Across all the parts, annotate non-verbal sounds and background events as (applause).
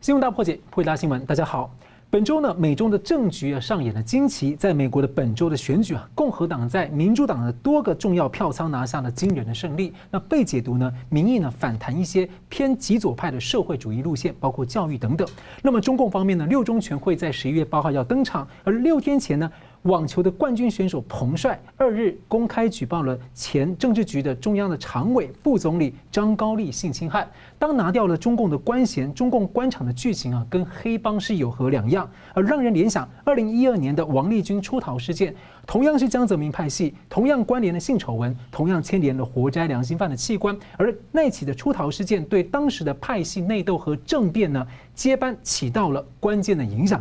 新闻大破解，破解大新闻。大家好，本周呢，美中的政局啊上演了惊奇。在美国的本周的选举啊，共和党在民主党的多个重要票仓拿下了惊人的胜利。那被解读呢，民意呢反弹一些偏极左派的社会主义路线，包括教育等等。那么中共方面呢，六中全会在十一月八号要登场，而六天前呢。网球的冠军选手彭帅二日公开举报了前政治局的中央的常委、副总理张高丽性侵害。当拿掉了中共的官衔，中共官场的剧情啊，跟黑帮是有何两样？而让人联想，二零一二年的王立军出逃事件，同样是江泽民派系，同样关联了性丑闻，同样牵连了活摘良心犯的器官。而那起的出逃事件，对当时的派系内斗和政变呢，接班起到了关键的影响。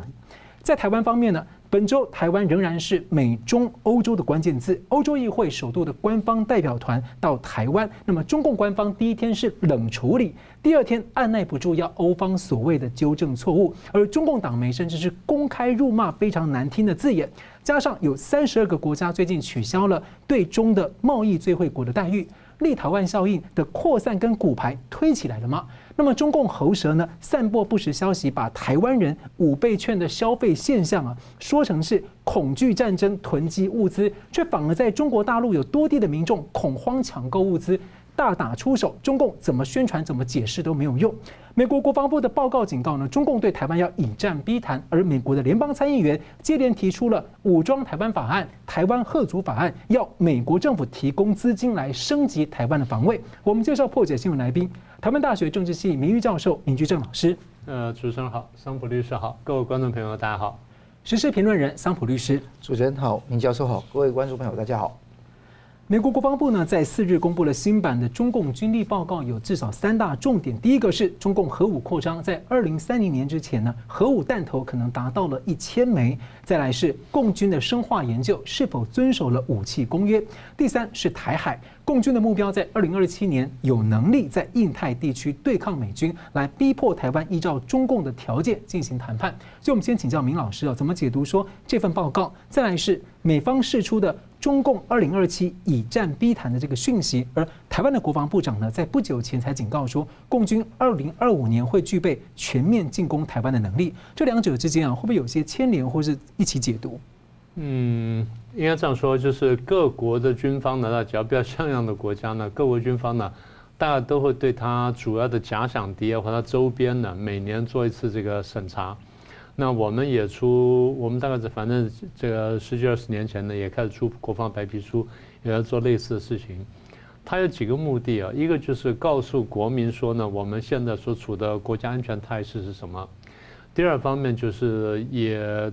在台湾方面呢？本周台湾仍然是美中欧洲的关键字。欧洲议会首度的官方代表团到台湾，那么中共官方第一天是冷处理，第二天按捺不住要欧方所谓的纠正错误，而中共党媒甚至是公开辱骂非常难听的字眼，加上有三十二个国家最近取消了对中的贸易最惠国的待遇，立陶宛效应的扩散跟骨牌推起来了吗？那么中共喉舌呢，散播不实消息，把台湾人五倍券的消费现象啊，说成是恐惧战争囤积物资，却反而在中国大陆有多地的民众恐慌抢购物资。大打出手，中共怎么宣传、怎么解释都没有用。美国国防部的报告警告呢，中共对台湾要以战逼谈，而美国的联邦参议员接连提出了武装台湾法案、台湾吓阻法案，要美国政府提供资金来升级台湾的防卫。我们介绍破解新闻来宾，台湾大学政治系名誉教授林居正老师。呃，主持人好，桑普律师好，各位观众朋友大家好。时事评论人桑普律师，主持人好，林教授好，各位观众朋友大家好。美国国防部呢，在四日公布了新版的中共军力报告，有至少三大重点。第一个是中共核武扩张，在二零三零年之前呢，核武弹头可能达到了一千枚。再来是共军的生化研究是否遵守了武器公约。第三是台海，共军的目标在二零二七年有能力在印太地区对抗美军，来逼迫台湾依照中共的条件进行谈判。所以，我们先请教明老师啊，怎么解读说这份报告？再来是美方释出的。中共二零二七以战逼谈的这个讯息，而台湾的国防部长呢，在不久前才警告说，共军二零二五年会具备全面进攻台湾的能力。这两者之间啊，会不会有些牵连，或是一起解读？嗯，应该这样说，就是各国的军方呢，只要比较像样的国家呢，各国军方呢，大家都会对他主要的假想敌啊，或他周边呢，每年做一次这个审查。那我们也出，我们大概是反正这个十几二十年前呢，也开始出国防白皮书，也要做类似的事情。它有几个目的啊，一个就是告诉国民说呢，我们现在所处的国家安全态势是什么。第二方面就是也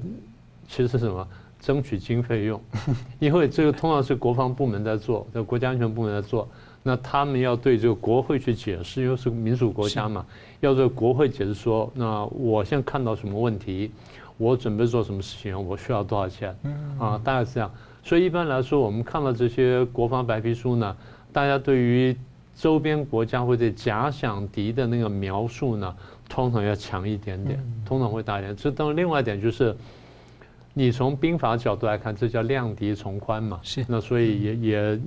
其实是什么，争取经费用，(laughs) 因为这个通常是国防部门在做，这国家安全部门在做。那他们要对这个国会去解释，因为是民主国家嘛，要对国会解释说，那我现在看到什么问题，我准备做什么事情，我需要多少钱，啊，大概是这样。所以一般来说，我们看到这些国防白皮书呢，大家对于周边国家或者假想敌的那个描述呢，通常要强一点点，通常会大一点。这当然，另外一点就是。你从兵法角度来看，这叫量敌从宽嘛？是。那所以也也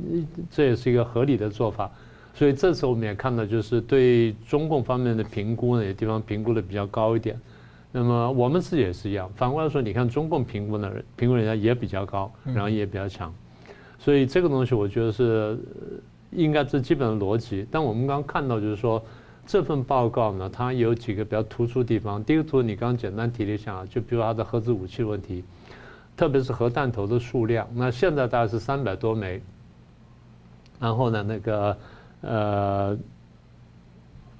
这也是一个合理的做法。所以这次我们也看到，就是对中共方面的评估呢，有地方评估的比较高一点。那么我们自己也是一样。反过来说，你看中共评估的人，评估人家也比较高，然后也比较强。所以这个东西我觉得是应该是基本的逻辑。但我们刚刚看到就是说。这份报告呢，它有几个比较突出的地方。第一个图你刚刚简单提了一下，就比如它的核子武器问题，特别是核弹头的数量。那现在大概是三百多枚，然后呢，那个呃，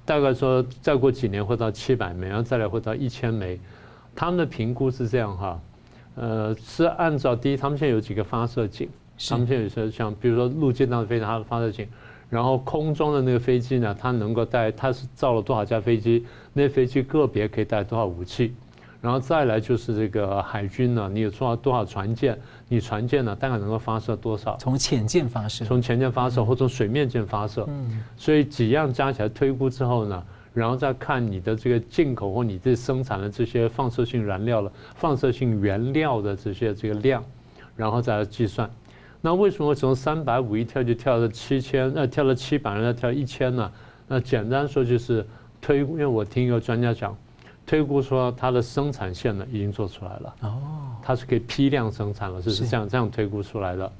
大概说再过几年会到七百枚，然后再来会到一千枚。他们的评估是这样哈，呃，是按照第一，他们现在有几个发射井，他们现在有些像比如说陆基上飞它的发射井。然后空中的那个飞机呢，它能够带，它是造了多少架飞机？那飞机个别可以带多少武器？然后再来就是这个海军呢，你有多少多少船舰？你船舰呢，大概能够发射多少？从潜舰发射？从潜舰发射，或者从水面舰发射？嗯。所以几样加起来推估之后呢，然后再看你的这个进口或你这生产的这些放射性燃料了，放射性原料的这些这个量，然后再来计算。那为什么从三百五一跳就跳到七千？呃，跳了七百，再跳一千呢？那简单说就是推，因为我听一个专家讲，推估说它的生产线呢已经做出来了。哦，它是可以批量生产了，是是这样这样推估出来的。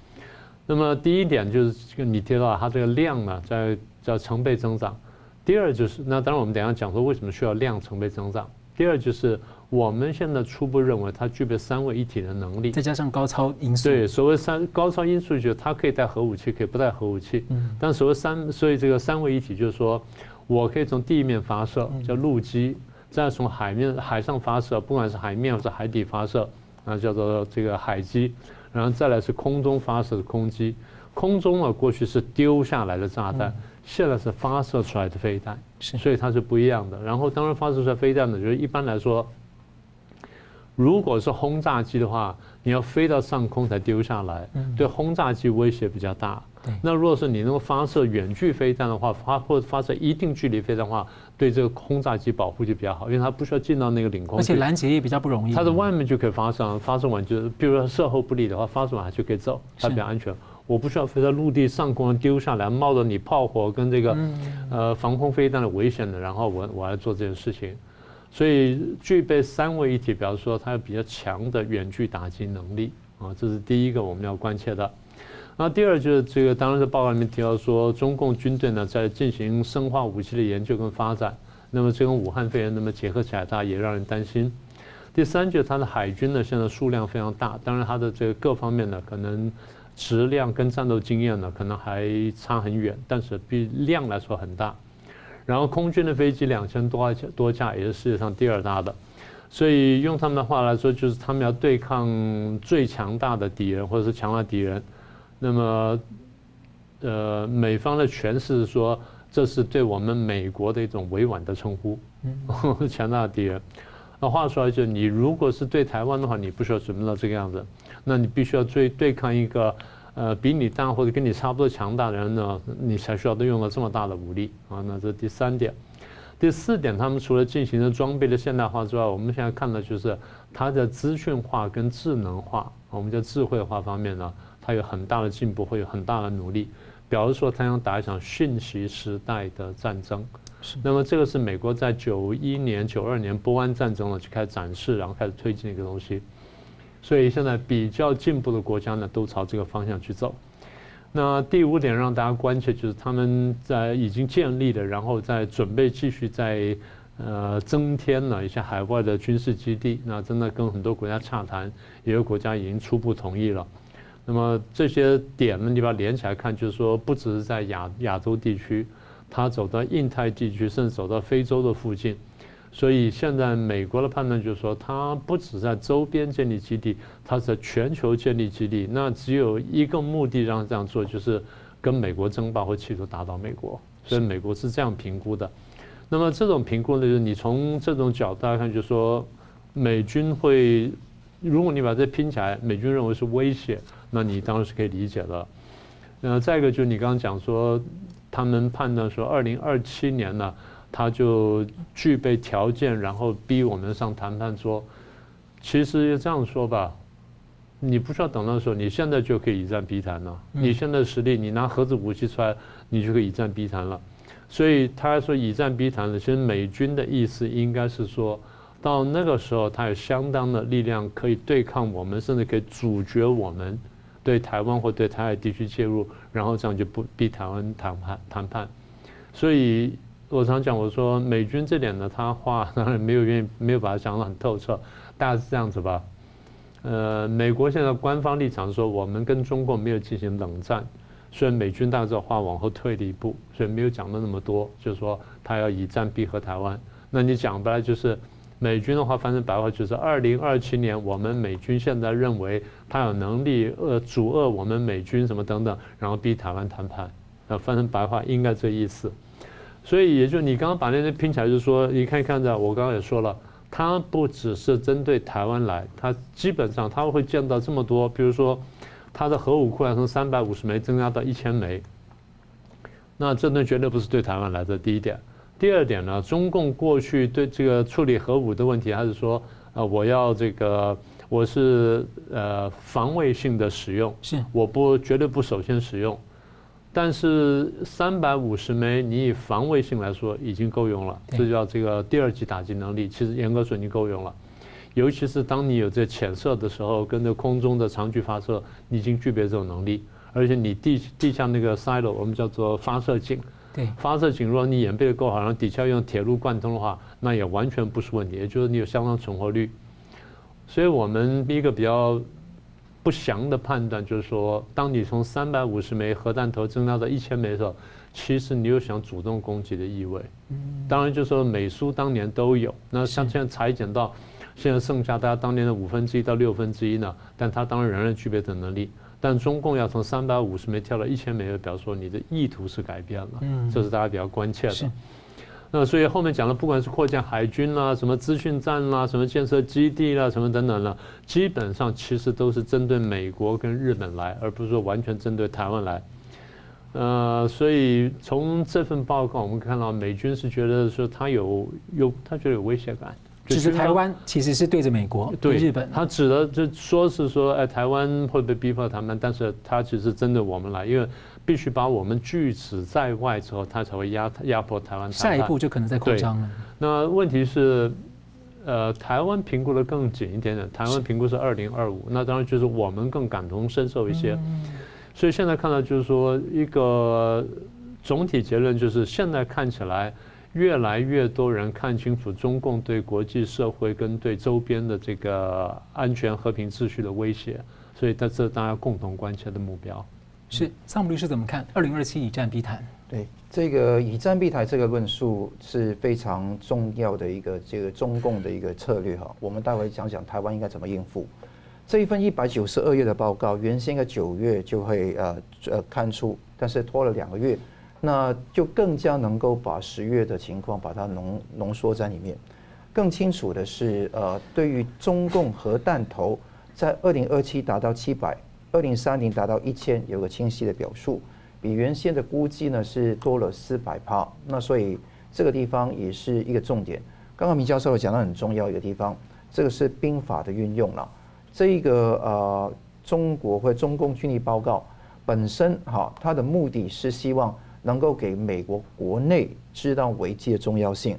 那么第一点就是你提到它这个量呢在在成倍增长。第二就是，那当然我们等一下讲说为什么需要量成倍增长。第二就是我们现在初步认为它具备三位一体的能力，再加上高超音速。对，所谓三高超音速就是它可以带核武器，可以不带核武器。嗯。但所谓三，所以这个三位一体就是说，我可以从地面发射，叫陆基；再从海面、海上发射，不管是海面还是海底发射，那叫做这个海基；然后再来是空中发射的空基。空中啊，过去是丢下来的炸弹。嗯现在是发射出来的飞弹，所以它是不一样的。然后当然发射出来飞弹呢，就是一般来说，如果是轰炸机的话，你要飞到上空才丢下来，对轰炸机威胁比较大。那如果是你能够发射远距飞弹的话，发或者发射一定距离飞弹的话，对这个轰炸机保护就比较好，因为它不需要进到那个领空，而且拦截也比较不容易。它在外面就可以发射，发射完就，比如说射后不理的话，发射完就可以走，它比较安全。我不需要飞到陆地上空丢下来，冒着你炮火跟这个呃防空飞弹的危险的，然后我我来做这件事情，所以具备三位一体，比方说它有比较强的远距打击能力啊，这是第一个我们要关切的。那第二就是这个，当然是报告里面提到说，中共军队呢在进行生化武器的研究跟发展，那么这跟武汉肺炎那么结合起来，它也让人担心。第三就是它的海军呢现在数量非常大，当然它的这个各方面呢可能。质量跟战斗经验呢，可能还差很远，但是比量来说很大。然后空军的飞机两千多多架，也是世界上第二大的。所以用他们的话来说，就是他们要对抗最强大的敌人，或者是强大敌人。那么，呃，美方的诠释是说，这是对我们美国的一种委婉的称呼，嗯，(laughs) 强大的敌人。那话说来就，你如果是对台湾的话，你不需要准备到这个样子。那你必须要对对抗一个，呃，比你大或者跟你差不多强大的人呢，你才需要都用了这么大的武力啊。那这是第三点，第四点，他们除了进行了装备的现代化之外，我们现在看的就是它的资讯化跟智能化，我们叫智慧化方面呢，它有很大的进步，会有很大的努力。比如说，它想打一场讯息时代的战争，是。那么这个是美国在九一年、九二年波湾战争呢就开始展示，然后开始推进一个东西。所以现在比较进步的国家呢，都朝这个方向去走。那第五点让大家关切就是他们在已经建立的，然后在准备继续在呃增添了一些海外的军事基地。那真的跟很多国家洽谈，也有国家已经初步同意了。那么这些点呢，你把它连起来看，就是说不只是在亚亚洲地区，它走到印太地区，甚至走到非洲的附近。所以现在美国的判断就是说，它不只在周边建立基地，它在全球建立基地。那只有一个目的让这样做，就是跟美国争霸或企图打倒美国。所以美国是这样评估的。那么这种评估呢，就是你从这种角度来看，就是说美军会，如果你把这拼起来，美军认为是威胁，那你当然是可以理解的。那再一个就是你刚刚讲说，他们判断说，二零二七年呢。他就具备条件，然后逼我们上谈判桌。其实要这样说吧，你不需要等到时候，你现在就可以以战逼谈了。你现在实力，你拿核子武器出来，你就可以以战逼谈了。所以他说以战逼谈了，其实美军的意思应该是说，到那个时候，他有相当的力量可以对抗我们，甚至可以阻绝我们对台湾或对台海地区介入，然后这样就不逼台湾谈判谈判。所以。我常讲，我说美军这点呢，他话当然没有愿意，没有把它讲得很透彻，大概是这样子吧。呃，美国现在官方立场说，我们跟中国没有进行冷战，所以美军大致话往后退了一步，所以没有讲的那么多，就是说他要以战逼和台湾。那你讲白了就是，美军的话翻成白话就是，二零二七年我们美军现在认为他有能力呃阻遏我们美军什么等等，然后逼台湾谈判。呃，翻成白话应该这意思。所以，也就你刚刚把那些拼起来，就是说，你看看着，我刚刚也说了，它不只是针对台湾来，它基本上它会见到这么多，比如说，它的核武库要从三百五十枚增加到一千枚，那这东西绝对不是对台湾来的。第一点，第二点呢，中共过去对这个处理核武的问题，还是说，呃，我要这个，我是呃防卫性的使用，是，我不绝对不首先使用。但是三百五十枚，你以防卫性来说已经够用了，这叫这个第二级打击能力，其实严格说已经够用了。尤其是当你有这潜射的时候，跟着空中的长距发射，你已经具备这种能力。而且你地地下那个 silo，我们叫做发射井，对，发射井，如果你掩蔽的够好，然后底下用铁路贯通的话，那也完全不是问题，也就是你有相当存活率。所以我们一个比较不详的判断就是说，当你从三百五十枚核弹头增加到一千枚的时候，其实你有想主动攻击的意味。当然就是说美苏当年都有，那像现在裁减到现在剩下大家当年的五分之一到六分之一呢，但它当然仍然具备的能力。但中共要从三百五十枚跳到一千枚，表示说你的意图是改变了，这是大家比较关切的。那所以后面讲了，不管是扩建海军啦、什么资讯站啦、什么建设基地啦、什么等等啦，基本上其实都是针对美国跟日本来，而不是说完全针对台湾来。呃，所以从这份报告我们看到，美军是觉得说他有有他觉得有威胁感。其实台湾其实是对着美国、对日本，他指的就说是说，哎，台湾会被逼迫他们，但是他只是针对我们来，因为必须把我们拒止在外之后，他才会压压迫台湾。下一步就可能在扩张了。那问题是，呃，台湾评估的更紧一点点，台湾评估是二零二五，那当然就是我们更感同身受一些。所以现在看到就是说，一个总体结论就是，现在看起来。越来越多人看清楚中共对国际社会跟对周边的这个安全和平秩序的威胁，所以这是大家共同关切的目标。是桑姆律师怎么看？二零二七以战必谈。对，这个以战必谈这个论述是非常重要的一个这个中共的一个策略哈。我们待会讲讲台湾应该怎么应付这一份一百九十二页的报告，原先的九月就会呃呃刊出，但是拖了两个月。那就更加能够把十月的情况把它浓浓缩在里面。更清楚的是，呃，对于中共核弹头在二零二七达到七百，二零三零达到一千，有个清晰的表述，比原先的估计呢是多了四百趴。那所以这个地方也是一个重点。刚刚明教授讲到很重要一个地方，这个是兵法的运用了。这一个呃，中国或中共军力报告本身哈，它的目的是希望。能够给美国国内知道危机的重要性，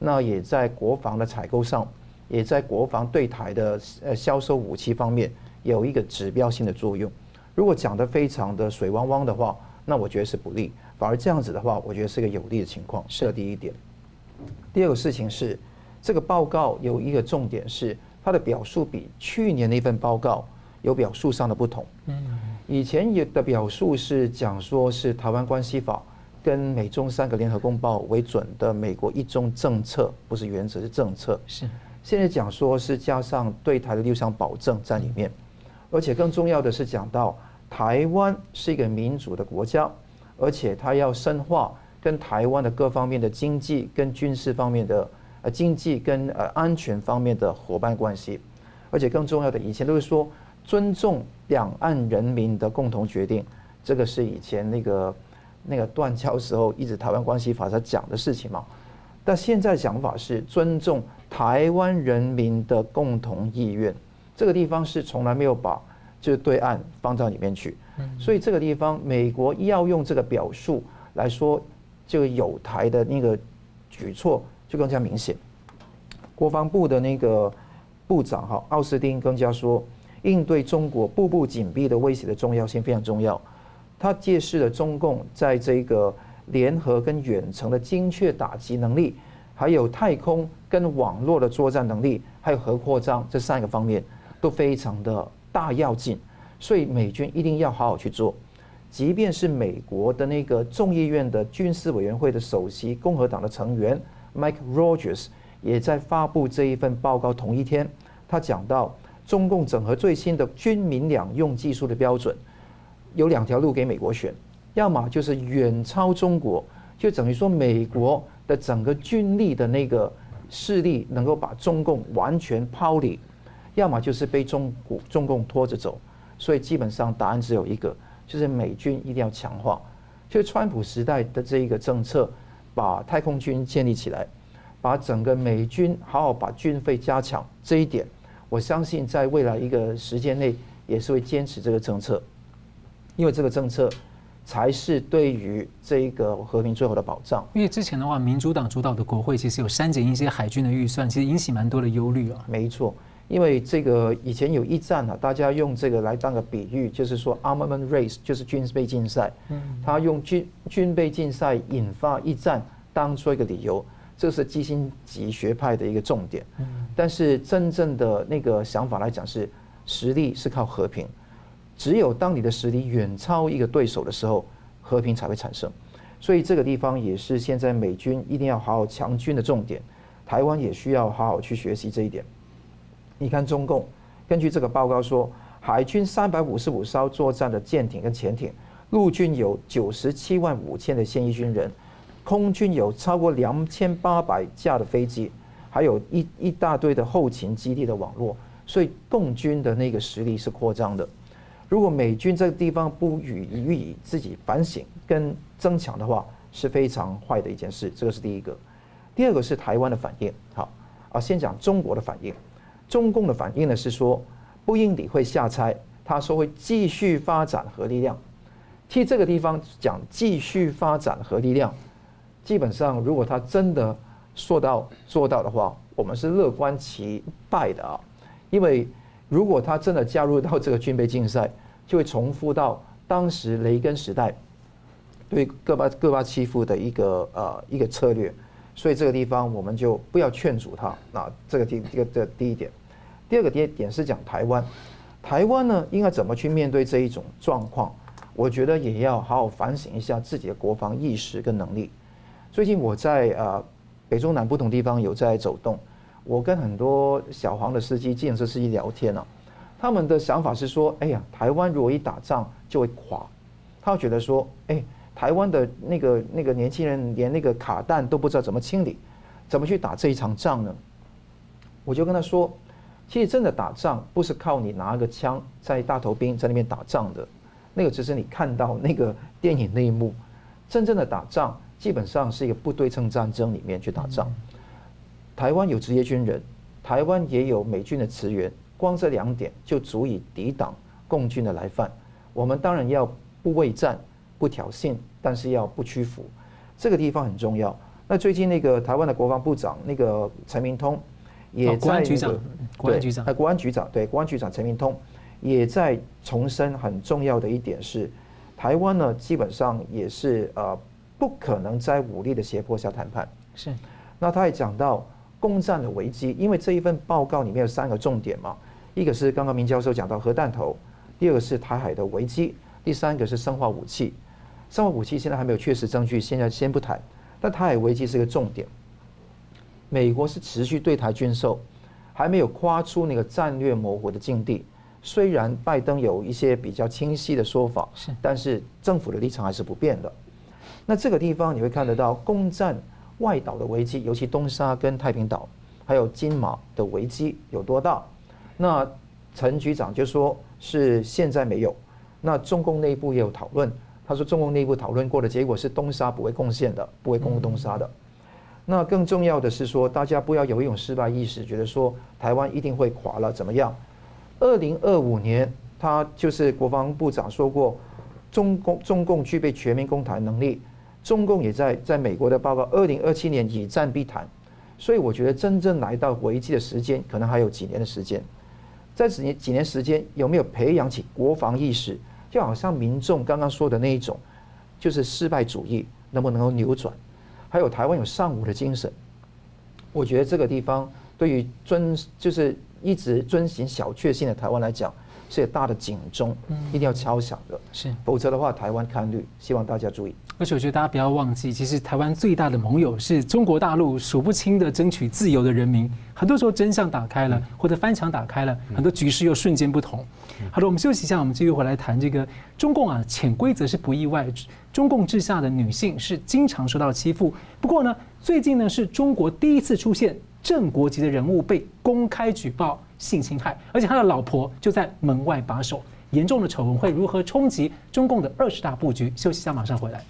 那也在国防的采购上，也在国防对台的呃销售武器方面有一个指标性的作用。如果讲得非常的水汪汪的话，那我觉得是不利；反而这样子的话，我觉得是个有利的情况。这第一点。第二个事情是，这个报告有一个重点是，它的表述比去年那份报告有表述上的不同。嗯。以前有的表述是讲说是台湾关系法跟美中三个联合公报为准的美国一中政策，不是原则是政策。是，现在讲说是加上对台的六项保证在里面，而且更重要的是讲到台湾是一个民主的国家，而且它要深化跟台湾的各方面的经济跟军事方面的呃经济跟呃安全方面的伙伴关系，而且更重要的，以前都是说。尊重两岸人民的共同决定，这个是以前那个那个断交时候一直台湾关系法在讲的事情嘛。但现在讲法是尊重台湾人民的共同意愿，这个地方是从来没有把就是对岸放到里面去。所以这个地方美国要用这个表述来说，这个有台的那个举措就更加明显。国防部的那个部长哈奥斯汀更加说。应对中国步步紧逼的威胁的重要性非常重要。他揭示了中共在这个联合跟远程的精确打击能力，还有太空跟网络的作战能力，还有核扩张这三个方面都非常的大要紧。所以美军一定要好好去做。即便是美国的那个众议院的军事委员会的首席共和党的成员 Mike Rogers 也在发布这一份报告同一天，他讲到。中共整合最新的军民两用技术的标准，有两条路给美国选，要么就是远超中国，就等于说美国的整个军力的那个势力能够把中共完全抛离；要么就是被中国中共拖着走。所以基本上答案只有一个，就是美军一定要强化。就川普时代的这一个政策，把太空军建立起来，把整个美军好好把军费加强这一点。我相信在未来一个时间内也是会坚持这个政策，因为这个政策才是对于这一个和平最后的保障。因为之前的话，民主党主导的国会其实有删减一些海军的预算，其实引起蛮多的忧虑啊。没错，因为这个以前有一战啊，大家用这个来当个比喻，就是说 armament race 就是军备竞赛。嗯，他用军军备竞赛引发一战当做一个理由，这是基辛格学派的一个重点。嗯，但是真正的那个想法来讲是，实力是靠和平。只有当你的实力远超一个对手的时候，和平才会产生。所以这个地方也是现在美军一定要好好强军的重点。台湾也需要好好去学习这一点。你看中共根据这个报告说，海军三百五十五艘作战的舰艇跟潜艇，陆军有九十七万五千的现役军人，空军有超过两千八百架的飞机，还有一一大堆的后勤基地的网络。所以共军的那个实力是扩张的。如果美军这个地方不予予以自己反省跟增强的话，是非常坏的一件事。这个是第一个。第二个是台湾的反应。好啊，先讲中国的反应。中共的反应呢是说不应理会下差，他说会继续发展核力量。替这个地方讲继续发展核力量，基本上如果他真的说到做到的话，我们是乐观其败的啊，因为。如果他真的加入到这个军备竞赛，就会重复到当时雷根时代对戈巴戈巴契夫的一个呃一个策略，所以这个地方我们就不要劝阻他。那这个第这个这第一点，第二个点点是讲台湾，台湾呢应该怎么去面对这一种状况？我觉得也要好好反省一下自己的国防意识跟能力。最近我在呃北中南不同地方有在走动。我跟很多小黄的司机、计程车司机聊天呢、他们的想法是说：“哎呀，台湾如果一打仗就会垮。”他觉得说：“哎，台湾的那个那个年轻人连那个卡弹都不知道怎么清理，怎么去打这一场仗呢？”我就跟他说：“其实真的打仗不是靠你拿个枪在大头兵在那边打仗的，那个只是你看到那个电影那一幕。真正的打仗基本上是一个不对称战争里面去打仗。”台湾有职业军人，台湾也有美军的驰援，光这两点就足以抵挡共军的来犯。我们当然要不畏战、不挑衅，但是要不屈服，这个地方很重要。那最近那个台湾的国防部长那个陈明通，也在、那个哦、国安局长，国安局长，国安局长对国安局长陈明通也在重申很重要的一点是，台湾呢基本上也是呃不可能在武力的胁迫下谈判。是，那他也讲到。攻占的危机，因为这一份报告里面有三个重点嘛，一个是刚刚明教授讲到核弹头，第二个是台海的危机，第三个是生化武器。生化武器现在还没有确实证据，现在先不谈。但台海危机是个重点，美国是持续对台军售，还没有跨出那个战略模糊的境地。虽然拜登有一些比较清晰的说法，是，但是政府的立场还是不变的。那这个地方你会看得到攻占。外岛的危机，尤其东沙跟太平岛，还有金马的危机有多大？那陈局长就说是现在没有。那中共内部也有讨论，他说中共内部讨论过的结果是东沙不会贡献的，不会攻东沙的。那更重要的是说，大家不要有一种失败意识，觉得说台湾一定会垮了，怎么样？二零二五年，他就是国防部长说过，中共中共具备全民攻台能力。中共也在在美国的报告，二零二七年以战必谈，所以我觉得真正来到危机的时间，可能还有几年的时间。在几年几年时间，有没有培养起国防意识？就好像民众刚刚说的那一种，就是失败主义能不能够扭转？还有台湾有尚武的精神，我觉得这个地方对于遵就是一直遵循小确幸的台湾来讲，是有大的警钟，一定要敲响的。是，否则的话，台湾看绿。希望大家注意。而且我觉得大家不要忘记，其实台湾最大的盟友是中国大陆，数不清的争取自由的人民。很多时候真相打开了，或者翻墙打开了，很多局势又瞬间不同。好的，我们休息一下，我们继续回来谈这个中共啊，潜规则是不意外，中共治下的女性是经常受到欺负。不过呢，最近呢是中国第一次出现正国级的人物被公开举报性侵害，而且他的老婆就在门外把守。严重的丑闻会如何冲击中共的二十大布局？休息一下，马上回来。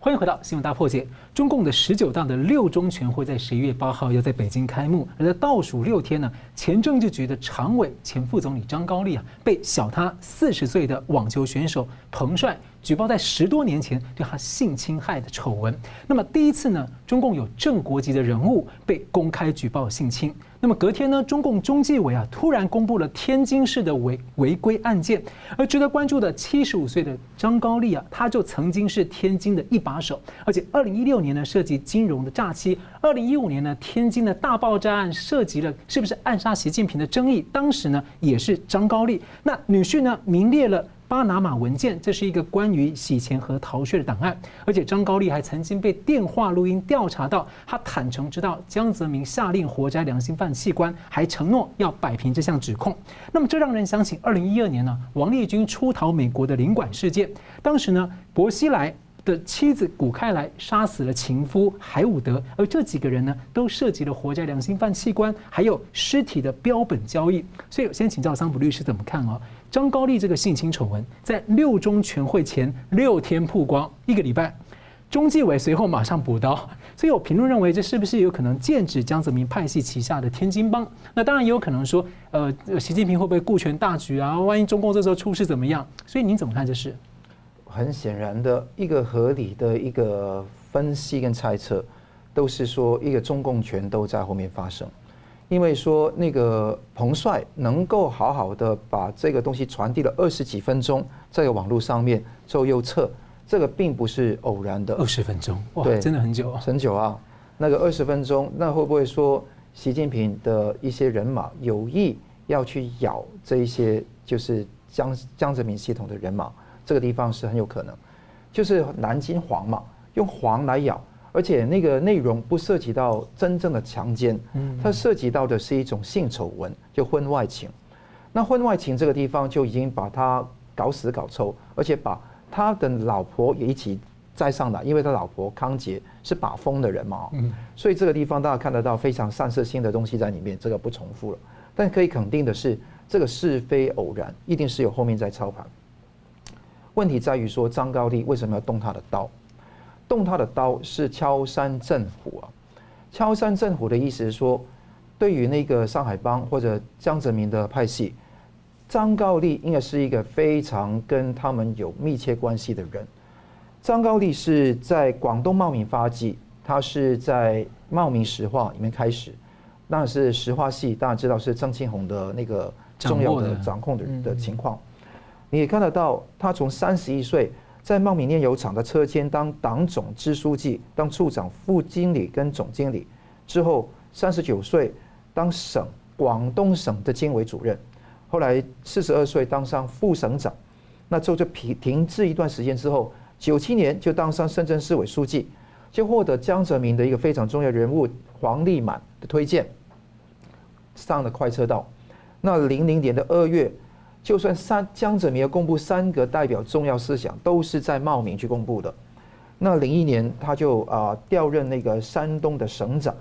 欢迎回到《新闻大破解》。中共的十九大的六中全会在十一月八号要在北京开幕，而在倒数六天呢，前政治局的常委、前副总理张高丽啊，被小他四十岁的网球选手彭帅举报在十多年前对他性侵害的丑闻。那么第一次呢，中共有正国级的人物被公开举报性侵。那么隔天呢，中共中纪委啊突然公布了天津市的违违规案件，而值得关注的七十五岁的张高丽啊，他就曾经是天津的一把手，而且二零一六年呢涉及金融的诈欺，二零一五年呢天津的大爆炸案涉及了是不是暗杀习近平的争议，当时呢也是张高丽，那女婿呢名列了。巴拿马文件，这是一个关于洗钱和逃税的档案，而且张高丽还曾经被电话录音调查到，他坦诚知道江泽民下令活摘良心犯器官，还承诺要摆平这项指控。那么这让人想起二零一二年呢，王立军出逃美国的领馆事件，当时呢，薄熙来的妻子古开来杀死了情夫海伍德，而这几个人呢，都涉及了活摘良心犯器官，还有尸体的标本交易。所以，先请教桑普律师怎么看哦？张高丽这个性侵丑闻在六中全会前六天曝光，一个礼拜，中纪委随后马上补刀，所以有评论认为这是不是有可能剑指江泽民派系旗下的天津帮？那当然也有可能说，呃，习近平会不会顾全大局啊？万一中共这时候出事怎么样？所以您怎么看这事？很显然的一个合理的一个分析跟猜测，都是说一个中共权都在后面发生。因为说那个彭帅能够好好的把这个东西传递了二十几分钟，在这个网络上面做右侧，这个并不是偶然的。二十分钟，哇，对，真的很久啊，很久啊。那个二十分钟，那会不会说习近平的一些人马有意要去咬这一些就是江江泽民系统的人马？这个地方是很有可能，就是南京黄嘛，用黄来咬。而且那个内容不涉及到真正的强奸，它涉及到的是一种性丑闻，就婚外情。那婚外情这个地方就已经把他搞死搞臭，而且把他的老婆也一起载上来，因为他老婆康杰是把风的人嘛，所以这个地方大家看得到非常散射性的东西在里面，这个不重复了。但可以肯定的是，这个是非偶然，一定是有后面在操盘。问题在于说张高丽为什么要动他的刀？动他的刀是敲山震虎啊！敲山震虎的意思是说，对于那个上海帮或者江泽民的派系，张高丽应该是一个非常跟他们有密切关系的人。张高丽是在广东茂名发迹，他是在茂名石化里面开始，那是石化系，大家知道是张庆红的那个重要的掌控的的情况。你也看得到，他从三十一岁。在茂名炼油厂的车间当党总支书记、当处长、副经理跟总经理，之后三十九岁当省广东省的经委主任，后来四十二岁当上副省长，那之后就停停滞一段时间之后，九七年就当上深圳市委书记，就获得江泽民的一个非常重要人物黄立满的推荐，上了快车道。那零零年的二月。就算三江泽民要公布三个代表重要思想，都是在茂名去公布的。那零一年他就啊调任那个山东的省长。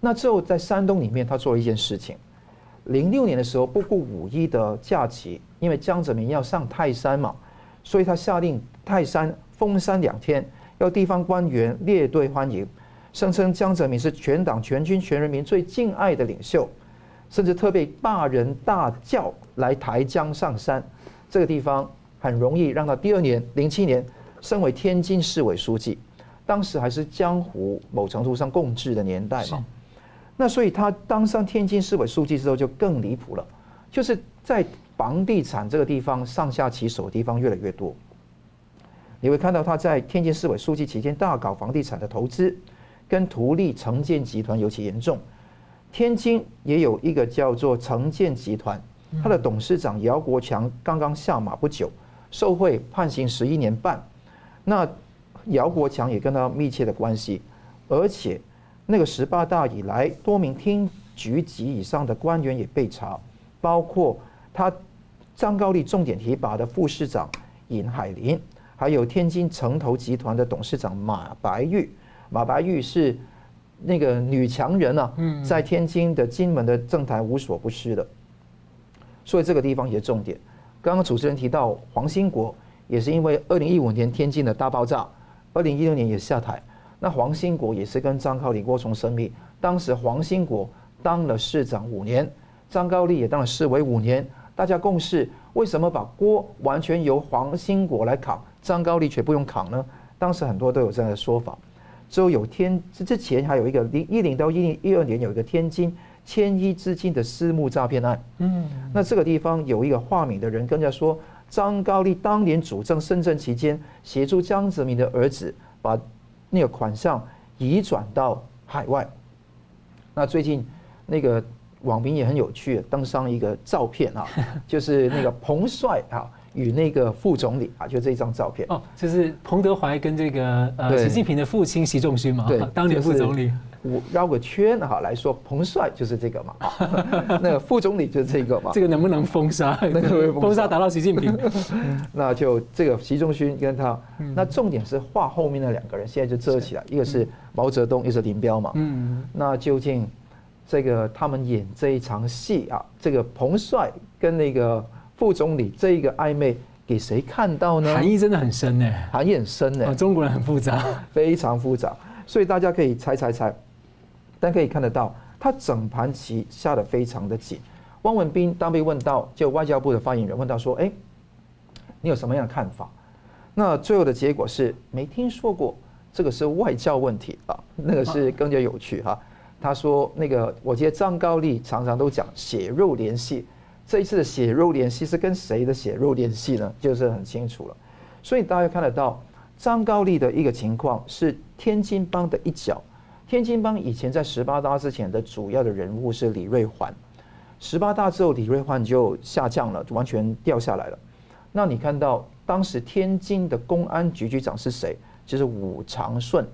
那之后在山东里面，他做了一件事情。零六年的时候，不顾五一的假期，因为江泽民要上泰山嘛，所以他下令泰山封山两天，要地方官员列队欢迎，声称江泽民是全党全军全人民最敬爱的领袖。甚至特别大人大叫来抬江上山，这个地方很容易让他第二年零七年升为天津市委书记，当时还是江湖某程度上共治的年代嘛。那所以他当上天津市委书记之后就更离谱了，就是在房地产这个地方上下其手的地方越来越多。你会看到他在天津市委书记期间大搞房地产的投资，跟图利城建集团尤其严重。天津也有一个叫做城建集团，他的董事长姚国强刚刚下马不久，受贿判刑十一年半。那姚国强也跟他密切的关系，而且那个十八大以来，多名厅局级以上的官员也被查，包括他张高丽重点提拔的副市长尹海林，还有天津城投集团的董事长马白玉。马白玉是。那个女强人啊，在天津的金门的政坛无所不施的，所以这个地方也是重点。刚刚主持人提到黄兴国，也是因为二零一五年天津的大爆炸，二零一六年也下台。那黄兴国也是跟张高丽过从甚密，当时黄兴国当了市长五年，张高丽也当了市委五年，大家共事，为什么把锅完全由黄兴国来扛，张高丽却不用扛呢？当时很多都有这样的说法。之后有天之前还有一个零一零到一零一二年有一个天津千亿资金的私募诈骗案。嗯，那这个地方有一个化名的人跟着说，张高丽当年主政深圳期间，协助江泽民的儿子把那个款项移转到海外。那最近那个网民也很有趣，登上一个照片啊，(laughs) 就是那个彭帅啊。与那个副总理啊，就这张照片哦，就是彭德怀跟这个呃习近平的父亲习仲勋嘛，对，当年副总理。我绕个圈哈来说，彭帅就是这个嘛，(laughs) 那个副总理就是这个嘛。这个能不能封杀？(laughs) 那个封杀 (laughs) 达到习近平，那就这个习仲勋跟他，那重点是画后面那两个人，现在就遮起来，一个是毛泽东，一个是林彪嘛。嗯，那究竟这个他们演这一场戏啊，这个彭帅跟那个。副总理这一个暧昧给谁看到呢？含义真的很深呢，含义很深呢。中国人很复杂，非常复杂，所以大家可以猜猜猜，但可以看得到，他整盘棋下得非常的紧。汪文斌当被问到，就外交部的发言人问到说：“哎，你有什么样的看法？”那最后的结果是没听说过，这个是外交问题啊，那个是更加有趣哈。他说：“那个，我记得张高丽常常都讲血肉联系。”这一次的血肉联系是跟谁的血肉联系呢？就是很清楚了。所以大家看得到张高丽的一个情况是天津帮的一角。天津帮以前在十八大之前的主要的人物是李瑞环，十八大之后李瑞环就下降了，完全掉下来了。那你看到当时天津的公安局局长是谁？就是武长顺。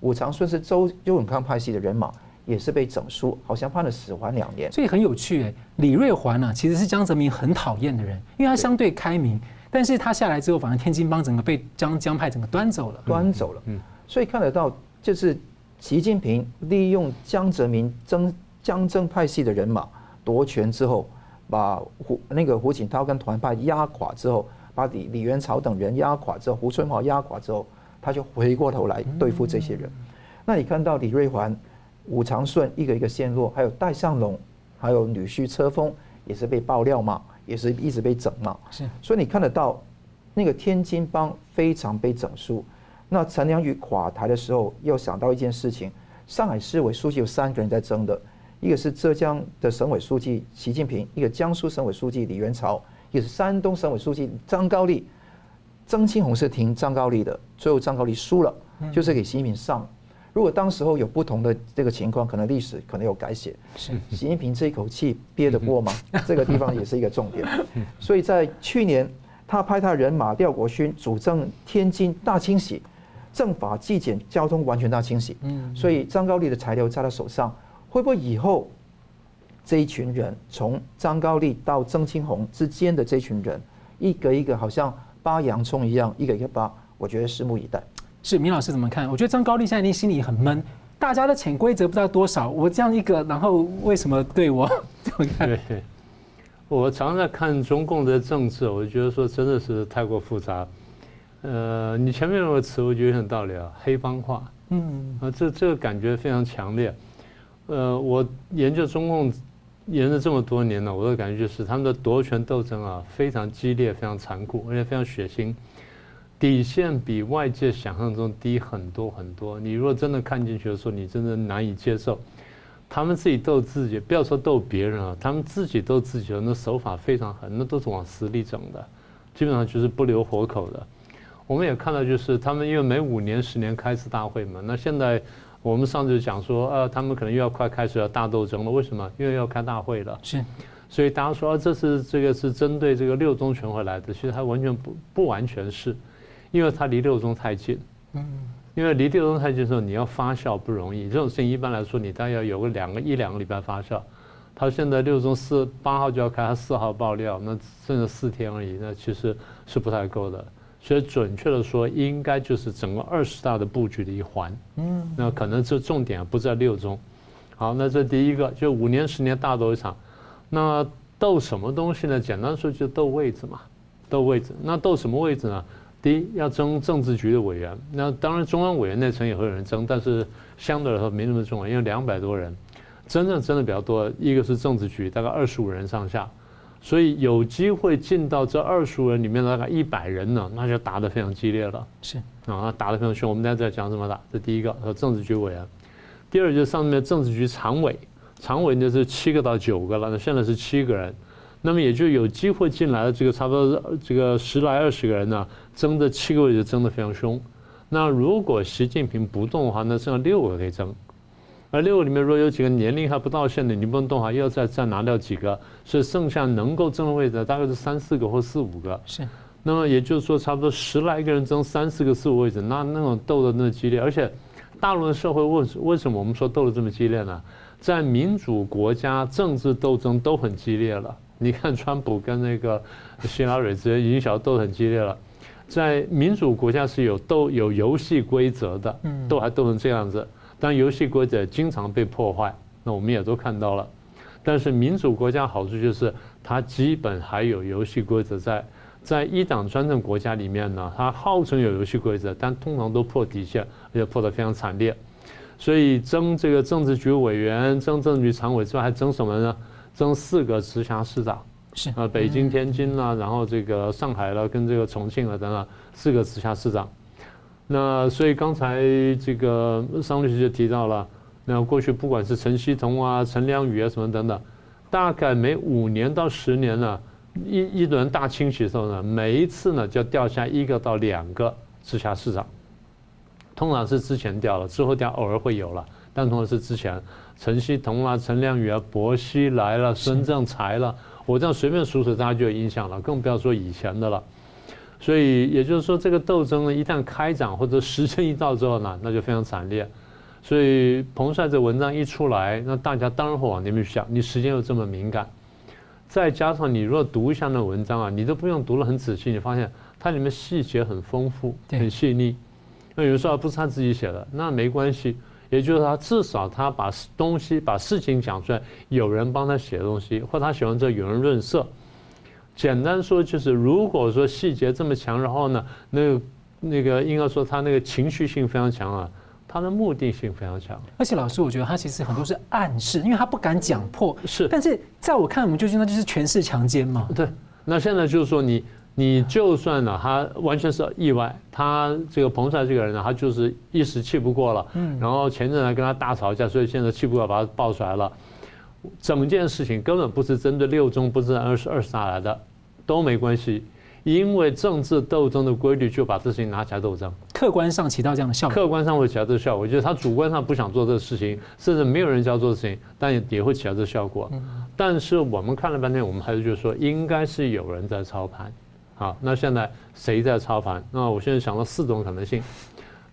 武长顺是周周永康派系的人马。也是被整肃，好像判了死缓两年。所以很有趣诶，李瑞环呢，其实是江泽民很讨厌的人，因为他相对开明，但是他下来之后，反正天津帮整个被江江派整个端走了，端走了。嗯，所以看得到，就是习近平利用江泽民曾江曾派系的人马夺权之后，把胡那个胡锦涛跟团派压垮之后，把李李元朝等人压垮之后，胡春华压垮之后，他就回过头来对付这些人。那你看到李瑞环。武长顺一个一个陷落，还有戴相龙，还有女婿车峰也是被爆料嘛，也是一直被整嘛。是，所以你看得到那个天津帮非常被整肃。那陈良宇垮台的时候，又想到一件事情：上海市委书记有三个人在争的，一个是浙江的省委书记习近平，一个江苏省委书记李元朝，也是山东省委书记张高丽。曾庆红是挺张高丽的，最后张高丽输了，就是给习近平上。如果当时候有不同的这个情况，可能历史可能有改写。是习近平这一口气憋得过吗？(laughs) 这个地方也是一个重点。所以在去年，他派他人马廖国勋主政天津大清洗，政法纪检交通完全大清洗。嗯。所以张高丽的材料在他手上，会不会以后这一群人从张高丽到曾庆红之间的这群人，一个一个好像扒洋葱一样，一个一个扒？我觉得拭目以待。是明老师怎么看？我觉得张高丽现在一定心里很闷，大家的潜规则不知道多少，我这样一个，然后为什么对我 (laughs) 怎么看？对，我常常在看中共的政治，我觉得说真的是太过复杂。呃，你前面那个词我觉得很道理啊，黑帮化，嗯，啊，这这个感觉非常强烈。呃，我研究中共研究这么多年了，我的感觉就是他们的夺权斗争啊，非常激烈，非常残酷，而且非常血腥。底线比外界想象中低很多很多。你如果真的看进去的时候，你真的难以接受。他们自己斗自己，不要说斗别人啊，他们自己斗自己，那手法非常狠，那都是往死里整的，基本上就是不留活口的。我们也看到，就是他们因为每五年、十年开一次大会嘛，那现在我们上次讲说，呃，他们可能又要快开始要大斗争了。为什么？因为要开大会了。是。所以大家说，这是这个是针对这个六中全会来的，其实它完全不不完全是。因为它离六中太近，嗯，因为离六中太近的时候，你要发酵不容易。这种事情一般来说，你大概要有个两个一两个礼拜发酵。他现在六中四八号就要开，他四号爆料，那剩下四天而已，那其实是不太够的。所以准确的说，应该就是整个二十大的布局的一环。嗯，那可能这重点不在六中。好，那这第一个就五年十年大斗一场，那斗什么东西呢？简单说就斗位置嘛，斗位置。那斗什么位置呢？第一要争政治局的委员，那当然中央委员那层也会有人争，但是相对来说没那么重要，因为两百多人，真正争的比较多，一个是政治局，大概二十五人上下，所以有机会进到这二十五人里面大概一百人呢，那就打得非常激烈了。是啊，那打得非常凶。我们在讲什么打？这第一个，和政治局委员；第二就是上面政治局常委，常委呢是七个到九个了，那现在是七个人，那么也就有机会进来的这个差不多这个十来二十个人呢，争的七个位置争得非常凶。那如果习近平不动的话，那剩下六个可以争。而六个里面，如果有几个年龄还不到线的，你不能动的话，又要再再拿掉几个，所以剩下能够争的位置大概是三四个或四五个。是，那么也就是说，差不多十来个人争三四个、四五个位置，那那种斗得那么激烈，而且大陆的社会为为什么我们说斗得这么激烈呢？在民主国家，政治斗争都很激烈了。你看，川普跟那个希拉蕊之间已经斗得很激烈了。在民主国家是有斗有游戏规则的，斗还斗成这样子。但游戏规则经常被破坏，那我们也都看到了。但是民主国家好处就是它基本还有游戏规则在。在一党专政国家里面呢，它号称有游戏规则，但通常都破底线，而且破得非常惨烈。所以争这个政治局委员、争政治局常委之外，还争什么呢？争四个直辖市长，是。啊，北京、天津啦，然后这个上海了，跟这个重庆了等等四个直辖市长。那所以刚才这个桑律师就提到了，那过去不管是陈希同啊、陈良宇啊什么等等，大概每五年到十年呢，一一轮大清洗的时候呢，每一次呢就掉下一个到两个直辖市长，通常是之前掉了，之后掉偶尔会有了，但通常是之前。陈希同啊、陈良宇啊、薄熙来了、孙政才了，我这样随便数数，大家就有印象了，更不要说以前的了。所以也就是说，这个斗争呢，一旦开展或者时间一到之后呢，那就非常惨烈。所以彭帅这文章一出来，那大家当然会往那边去想。你时间又这么敏感，再加上你如果读一下那文章啊，你都不用读得很仔细，你发现它里面细节很丰富、很细腻。那有时候不是他自己写的，那没关系。也就是他至少他把东西、把事情讲出来，有人帮他写东西，或他写完之后有人润色。简单说就是，如果说细节这么强，然后呢，那个那个应该说他那个情绪性非常强啊，他的目的性非常强。而且老师，我觉得他其实很多是暗示，因为他不敢讲破。是，但是在我看，我们究竟那就是权势强奸嘛。对。那现在就是说，你你就算呢，他完全是意外，他这个彭帅这个人呢，他就是一时气不过了，嗯，然后前阵子跟他大吵架，所以现在气不过把他爆出来了。整件事情根本不是针对六中，不是二十二十大来的，都没关系，因为政治斗争的规律就把这事情拿起来斗争，客观上起到这样的效果。客观上会起到这个效果，我觉得他主观上不想做这个事情，甚至没有人叫做事情，但也也会起到这个效果。但是我们看了半天，我们还是就是说，应该是有人在操盘。好，那现在谁在操盘？那我现在想到四种可能性，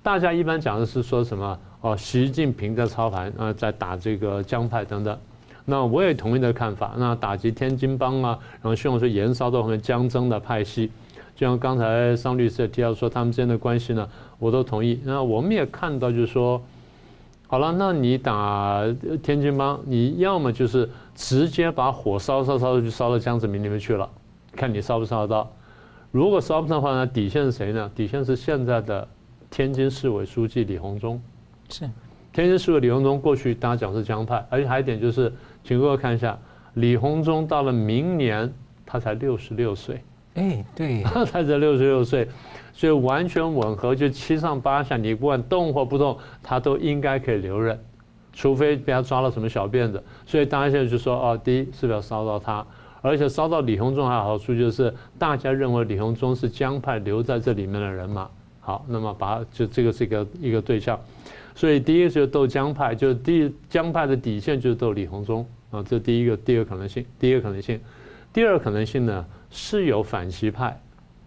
大家一般讲的是说什么？哦，习近平在操盘啊，在打这个江派等等。那我也同意的看法。那打击天津帮啊，然后希望说延烧到后面江曾的派系，就像刚才桑律师也提到说他们之间的关系呢，我都同意。那我们也看到就是说，好了，那你打天津帮，你要么就是直接把火烧烧烧就烧到江泽民那边去了，看你烧不烧得到。如果烧不上的话，那底线是谁呢？底线是现在的天津市委书记李鸿忠。是，天津市委李鸿忠过去大家讲是江派，而且还有一点就是。请各位看一下，李鸿忠到了明年，他才六十六岁。哎，对，(laughs) 他才才六十六岁，所以完全吻合，就七上八下，你不管动或不动，他都应该可以留任，除非被他抓了什么小辫子。所以大家现在就说，哦，第一是不是要烧到他？而且烧到李鸿忠还有好处，就是大家认为李鸿忠是江派留在这里面的人嘛。好，那么把就这个是一个一个对象。所以第一个就斗江派，就第江派的底线就是斗李鸿忠啊，这第一个第一个可能性，第一个可能性，第二可能性呢是有反习派，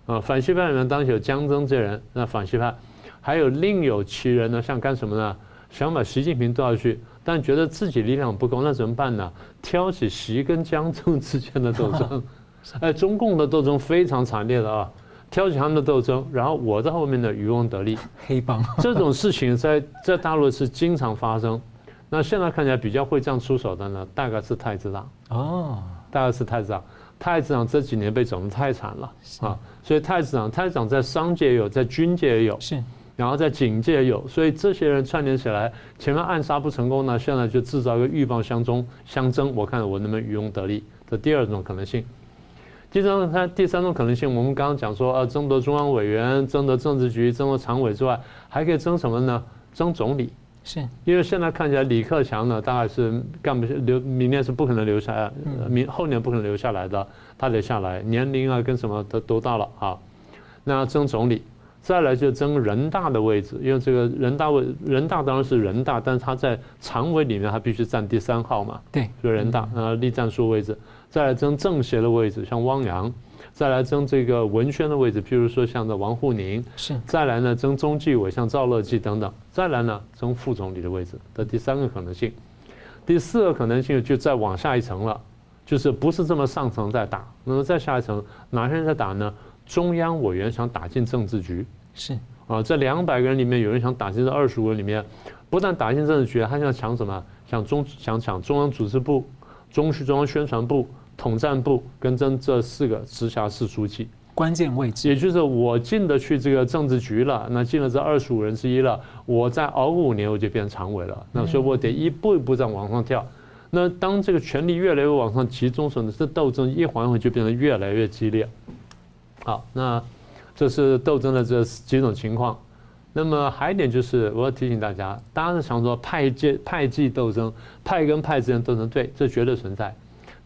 啊，反习派里面当然有江曾这人，那反习派还有另有其人呢，想干什么呢？想把习近平斗下去，但觉得自己力量不够，那怎么办呢？挑起习跟江浙之间的斗争，(laughs) 哎，中共的斗争非常惨烈的啊。挑起他们的斗争，然后我在后面的渔翁得利。黑帮 (laughs) 这种事情在在大陆是经常发生。那现在看起来比较会这样出手的呢，大概是太子党哦，大概是太子党。太子党这几年被整得太惨了啊，所以太子党太子党在商界也有，在军界也有，是，然后在警界也有，所以这些人串联起来，前面暗杀不成功呢，现在就制造一个鹬蚌相争相争。我看我能不能渔翁得利？这第二种可能性。第三种，它第三种可能性，我们刚刚讲说，呃，争夺中央委员、争夺政治局、争夺常委之外，还可以争什么呢？争总理。是，因为现在看起来李克强呢，大概是干不留，明年是不可能留下来，明后年不可能留下来的，他得下来，年龄啊跟什么都都到了啊。那争总理，再来就争人大的位置，因为这个人大位，人大当然是人大，但是他在常委里面，他必须占第三号嘛。对，就人大啊立战书位置。再来争政协的位置，像汪洋；再来争这个文宣的位置，譬如说像这王沪宁；是再来呢争中纪委，像赵乐际等等；再来呢争副总理的位置的第三个可能性。第四个可能性就再往下一层了，就是不是这么上层在打，那么再下一层哪些人在打呢？中央委员想打进政治局，是啊，这两百个人里面有人想打进这二十五个人里面，不但打进政治局，还想抢什么？想中想抢中央组织部、中区中央宣传部。统战部跟这这四个直辖市书记关键位置，也就是我进得去这个政治局了，那进了这二十五人之一了，我再熬五年我就变常委了，那所以我得一步一步这样往上跳。那当这个权力越来越往上集中时这斗争一环一环就变得越来越激烈。好，那这是斗争的这几种情况。那么还有一点就是我要提醒大家，大家是想说派界派系斗争，派跟派之间斗争，对，这绝对存在。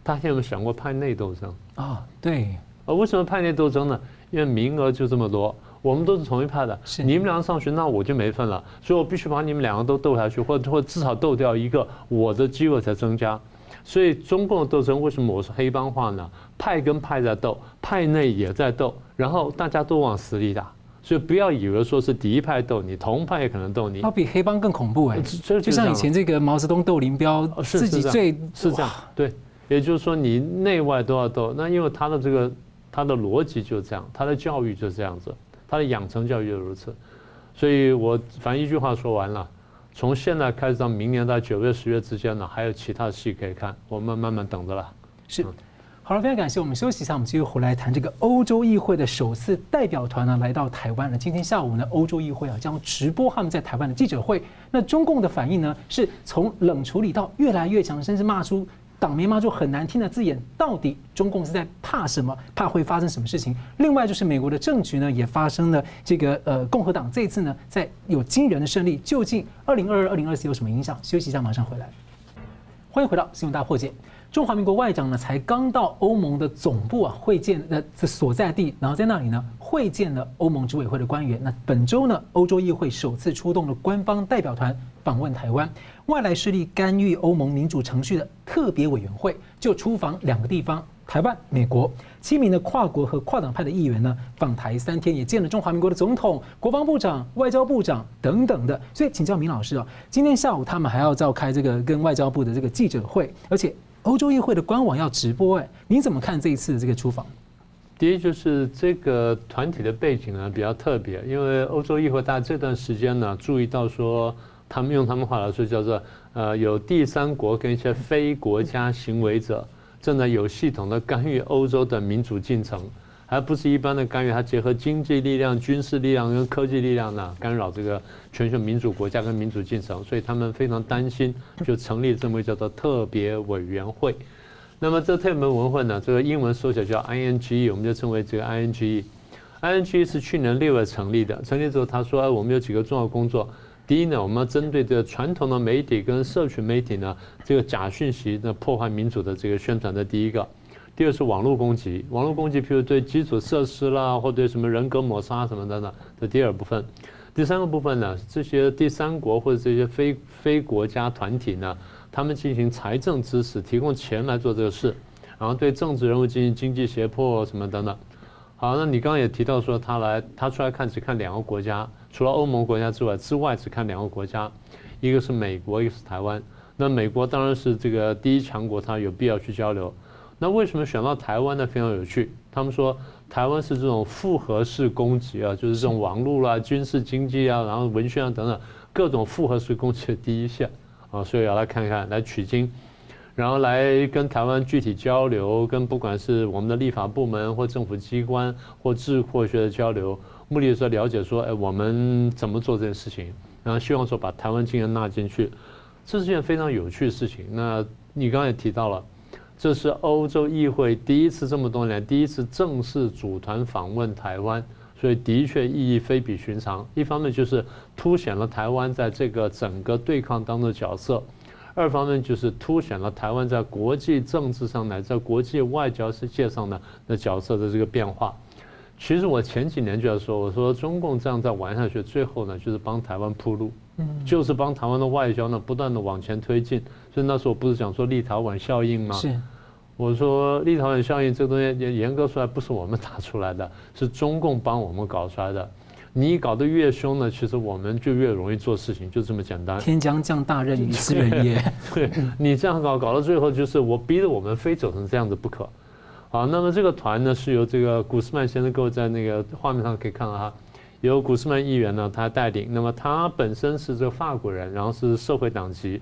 大家有没有想过派内斗争啊？对，呃，为什么派内斗争呢？因为名额就这么多，我们都是同一派的，你们两个上去，那我就没份了，所以我必须把你们两个都斗下去，或者或至少斗掉一个，我的机会才增加。所以中共的斗争为什么我是黑帮化呢？派跟派在斗，派内也在斗，然后大家都往死里打，所以不要以为说是敌派斗你，同派也可能斗你。他比黑帮更恐怖哎，就像以前这个毛泽东斗林彪，自己最是这样对。也就是说，你内外都要斗。那因为他的这个他的逻辑就是这样，他的教育就是这样子，他的养成教育就如此。所以我反正一句话说完了，从现在开始到明年到九月十月之间呢，还有其他的戏可以看，我们慢慢等着了。是，好了，非常感谢。我们休息一下，我们继续回来谈这个欧洲议会的首次代表团呢来到台湾了。今天下午呢，欧洲议会啊将直播他们在台湾的记者会。那中共的反应呢，是从冷处理到越来越强，甚至骂出。党民嘛，就很难听的字眼，到底中共是在怕什么？怕会发生什么事情？另外就是美国的政局呢，也发生了这个呃，共和党这次呢，在有惊人的胜利，究竟二零二二、二零二四有什么影响？休息一下，马上回来。欢迎回到新闻大破解。中华民国外长呢，才刚到欧盟的总部啊，会见的这所在地，然后在那里呢，会见了欧盟执委会的官员。那本周呢，欧洲议会首次出动了官方代表团访问台湾。外来势力干预欧盟民主程序的特别委员会就出访两个地方：台湾、美国。七名的跨国和跨党派的议员呢，访台三天，也见了中华民国的总统、国防部长、外交部长等等的。所以，请教明老师啊，今天下午他们还要召开这个跟外交部的这个记者会，而且欧洲议会的官网要直播。哎，您怎么看这一次的这个出访？第一就是这个团体的背景呢比较特别，因为欧洲议会大家这段时间呢注意到说。他们用他们话来说，叫做呃，有第三国跟一些非国家行为者正在有系统的干预欧洲的民主进程，还不是一般的干预，它结合经济力量、军事力量跟科技力量呢，干扰这个全球民主国家跟民主进程，所以他们非常担心，就成立这么一个叫做特别委员会。那么这特别委员会呢，这个英文缩写叫 INGE，我们就称为这个 INGE。INGE 是去年六月成立的，成立之后他说，哎，我们有几个重要工作。第一呢，我们要针对这个传统的媒体跟社群媒体呢，这个假讯息的破坏民主的这个宣传的第一个；第二是网络攻击，网络攻击，譬如对基础设施啦，或对什么人格抹杀什么的呢，这第二部分；第三个部分呢，这些第三国或者这些非非国家团体呢，他们进行财政支持，提供钱来做这个事，然后对政治人物进行经济胁迫什么等等。好，那你刚刚也提到说他来，他出来看只看两个国家。除了欧盟国家之外，之外只看两个国家，一个是美国，一个是台湾。那美国当然是这个第一强国，它有必要去交流。那为什么选到台湾呢？非常有趣。他们说台湾是这种复合式攻击啊，就是这种网络啦、军事、经济啊，然后文宣啊等等各种复合式攻击的第一线啊，所以要来看看，来取经，然后来跟台湾具体交流，跟不管是我们的立法部门或政府机关或智库学的交流。目的是了解说，哎，我们怎么做这件事情，然后希望说把台湾经验纳进去，这是件非常有趣的事情。那你刚才也提到了，这是欧洲议会第一次这么多年第一次正式组团访问台湾，所以的确意义非比寻常。一方面就是凸显了台湾在这个整个对抗当中的角色，二方面就是凸显了台湾在国际政治上乃在国际外交世界上的的角色的这个变化。其实我前几年就要说，我说中共这样再玩下去，最后呢就是帮台湾铺路，就是帮台湾的外交呢不断的往前推进。所以那时候我不是讲说立陶宛效应吗？是，我说立陶宛效应这个东西严格说来不是我们打出来的，(laughs) 是中共帮我们搞出来的。你搞得越凶呢，其实我们就越容易做事情，就这么简单。天将降大任于斯人也。(laughs) 对，你这样搞，搞到最后就是我逼着我们非走成这样子不可。好，那么这个团呢是由这个古斯曼先生，各位在那个画面上可以看到哈，由古斯曼议员呢他带领。那么他本身是这个法国人，然后是社会党籍。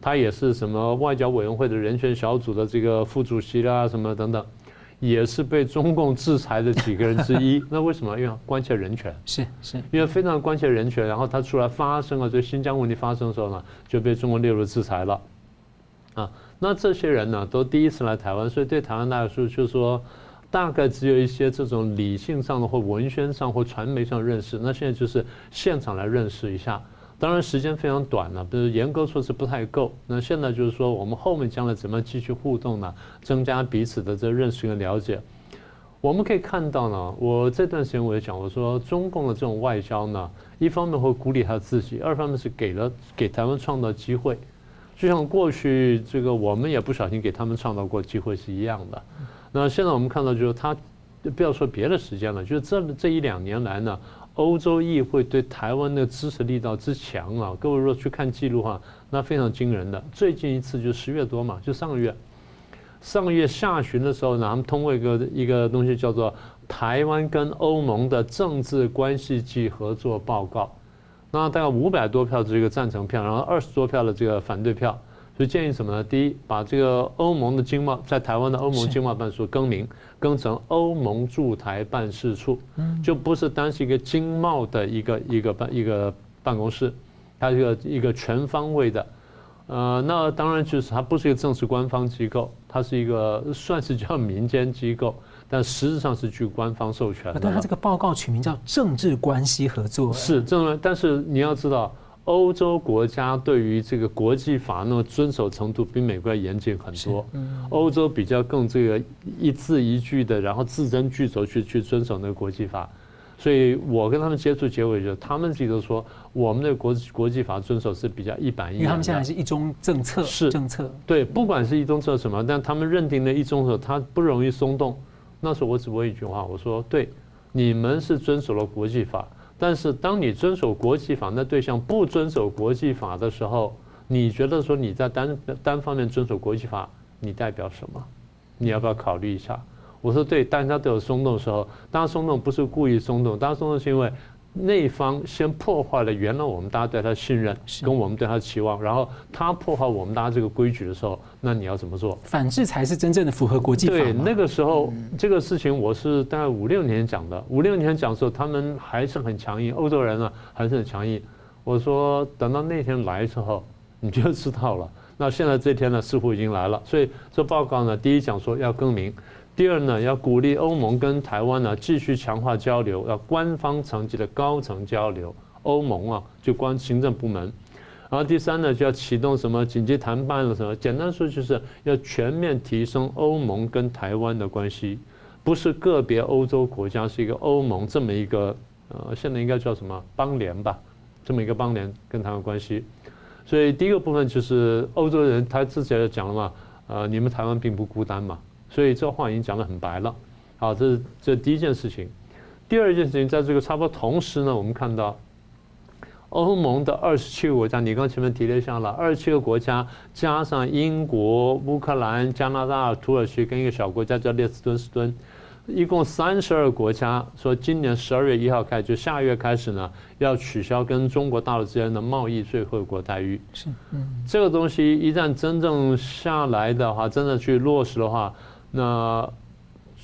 他也是什么外交委员会的人权小组的这个副主席啦，什么等等，也是被中共制裁的几个人之一。(laughs) 那为什么？因为关切人权，是是，因为非常关切人权。然后他出来发生了，这新疆问题发生的时候呢，就被中国列入制裁了。啊，那这些人呢，都第一次来台湾，所以对台湾来说，就是说大概只有一些这种理性上的或文宣上或传媒上认识。那现在就是现场来认识一下。当然时间非常短了，比如严格说是不太够。那现在就是说，我们后面将来怎么继续互动呢？增加彼此的这认识跟了解。我们可以看到呢，我这段时间我也讲，我说中共的这种外交呢，一方面会鼓励他自己，二方面是给了给台湾创造机会。就像过去这个我们也不小心给他们创造过机会是一样的。那现在我们看到就是他，不要说别的时间了，就是这这一两年来呢。欧洲议会对台湾的支持力道之强啊，各位如果去看记录哈，那非常惊人的。最近一次就十月多嘛，就上个月，上个月下旬的时候呢，他们通过一个一个东西叫做《台湾跟欧盟的政治关系及合作报告》，那大概五百多票的这个赞成票，然后二十多票的这个反对票。所以建议什么呢？第一，把这个欧盟的经贸在台湾的欧盟经贸办事处更名，更成欧盟驻台办事处，就不是单是一个经贸的一个一个办一个办公室，它是一个一个全方位的。呃，那当然就是它不是一个正式官方机构，它是一个算是叫民间机构，但实质上是据官方授权的。但它这个报告取名叫政治关系合作，是政治，但是你要知道。欧洲国家对于这个国际法那么遵守程度比美国要严谨很多。欧洲比较更这个一字一句的，然后字斟句酌去去遵守那个国际法。所以我跟他们接触结尾就，他们自己都说，我们的国国际法遵守是比较一板一眼。因为他们现在是一中政策，是政策。对，不管是一中策什么，但他们认定的一中策，它不容易松动。那时候我只问一句话，我说：对，你们是遵守了国际法。但是，当你遵守国际法，那对象不遵守国际法的时候，你觉得说你在单单方面遵守国际法，你代表什么？你要不要考虑一下？我说对，大家都有松动的时候，当然松动不是故意松动，当然松动是因为。那方先破坏了原来我们大家对他的信任，跟我们对他的期望，然后他破坏我们大家这个规矩的时候，那你要怎么做？反制才是真正的符合国际法。对，那个时候这个事情我是大概五六年讲的，五六年讲的时候，他们还是很强硬，欧洲人啊还是很强硬。我说等到那天来的时候，你就知道了。那现在这天呢，似乎已经来了。所以这报告呢，第一讲说要更名。第二呢，要鼓励欧盟跟台湾呢继续强化交流，要官方层级的高层交流。欧盟啊，就关行政部门。然后第三呢，就要启动什么紧急谈判了什么？简单说就是要全面提升欧盟跟台湾的关系，不是个别欧洲国家，是一个欧盟这么一个呃，现在应该叫什么邦联吧？这么一个邦联跟台湾关系。所以第一个部分就是欧洲人他自己也讲了嘛，呃，你们台湾并不孤单嘛。所以这话已经讲得很白了，好，这是这第一件事情。第二件事情，在这个差不多同时呢，我们看到欧盟的二十七个国家，你刚前面提了一下了，二十七个国家加上英国、乌克兰、加拿大、土耳其跟一个小国家叫列斯敦斯敦，一共三十二个国家说，今年十二月一号开始，就下月开始呢，要取消跟中国大陆之间的贸易最后国待遇。是，嗯，这个东西一旦真正下来的话，真的去落实的话。那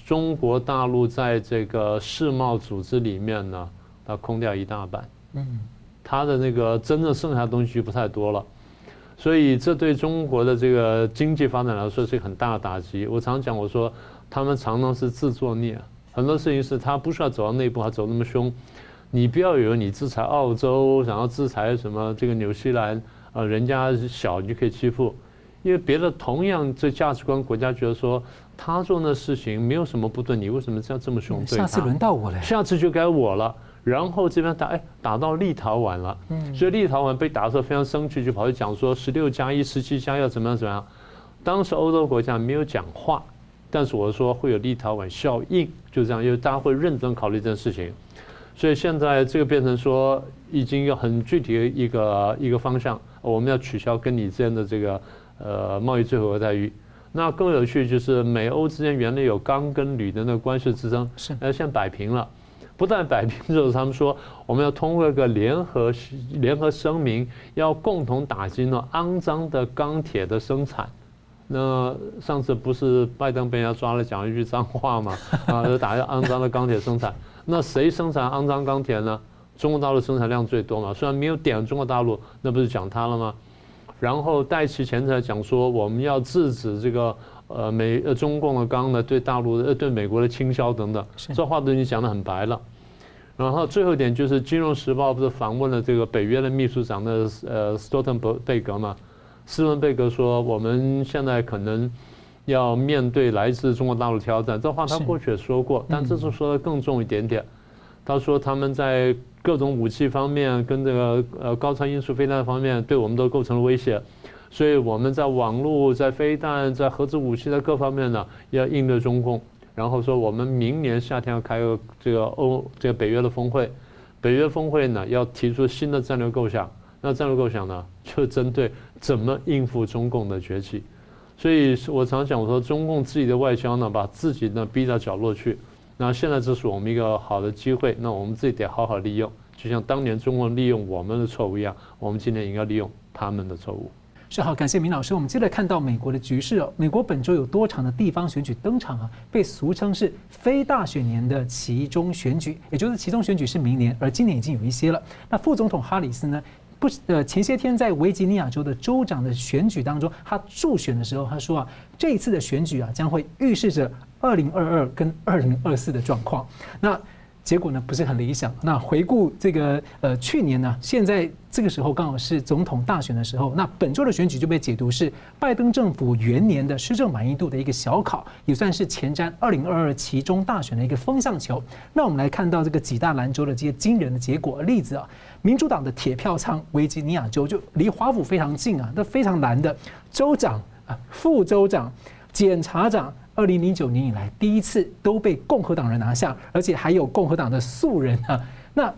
中国大陆在这个世贸组织里面呢，它空掉一大半，嗯，它的那个真正剩下的东西就不太多了，所以这对中国的这个经济发展来说是一个很大的打击。我常讲，我说他们常常是自作孽，很多事情是他不需要走到内部，他走那么凶。你不要以为你制裁澳洲，然后制裁什么这个纽西兰，呃，人家小你就可以欺负，因为别的同样这价值观国家觉得说他做那事情没有什么不对，你为什么这样这么凶对他？下次轮到我了，下次就该我了。然后这边打哎打到立陶宛了，嗯所以立陶宛被打的时候非常生气，就跑去讲说十六加一、十七加要怎么样怎么样。当时欧洲国家没有讲话，但是我说会有立陶宛效应，就这样，因为大家会认真考虑这件事情。所以现在这个变成说已经有很具体的一个一个方向，我们要取消跟你之间的这个呃贸易最惠国待遇。那更有趣就是美欧之间原来有钢跟铝的那个关税之争，是呃现在摆平了。不但摆平之后，他们说我们要通过一个联合联合声明，要共同打击那肮脏的钢铁的生产。那上次不是拜登被人家抓了讲一句脏话嘛？啊，就打一个肮脏的钢铁生产。那谁生产肮脏钢铁呢？中国大陆生产量最多嘛，虽然没有点中国大陆，那不是讲他了吗？然后戴奇前才讲说我们要制止这个。呃，美呃中共的刚呢，对大陆的呃对美国的倾销等等，这话都已经讲得很白了。然后最后一点就是《金融时报》不是访问了这个北约的秘书长的呃斯托滕贝格嘛？斯文贝格说，我们现在可能要面对来自中国大陆挑战。这话他过去也说过，但这次说的更重一点点。他说他们在各种武器方面跟这个呃高超音速飞弹方面对我们都构成了威胁。所以我们在网络、在飞弹、在核子武器在各方面呢，要应对中共。然后说我们明年夏天要开个这个欧这个北约的峰会，北约峰会呢要提出新的战略构想。那战略构想呢，就针对怎么应付中共的崛起。所以我常讲，我说中共自己的外交呢，把自己呢逼到角落去。那现在这是我们一个好的机会，那我们自己得好好利用，就像当年中共利用我们的错误一样，我们今年应该利用他们的错误。是好，感谢明老师。我们接着看到美国的局势哦。美国本周有多场的地方选举登场啊，被俗称是非大选年的其中选举，也就是其中选举是明年，而今年已经有一些了。那副总统哈里斯呢，不呃前些天在维吉尼亚州的州长的选举当中，他助选的时候，他说啊，这一次的选举啊，将会预示着二零二二跟二零二四的状况。那结果呢，不是很理想。那回顾这个呃去年呢，现在这个时候刚好是总统大选的时候。那本周的选举就被解读是拜登政府元年的施政满意度的一个小考，也算是前瞻二零二二其中大选的一个风向球。那我们来看到这个几大兰州的这些惊人的结果例子啊，民主党的铁票仓维吉尼亚州就离华府非常近啊，那非常难的州长啊、副州长、检察长。二零零九年以来，第一次都被共和党人拿下，而且还有共和党的素人啊。那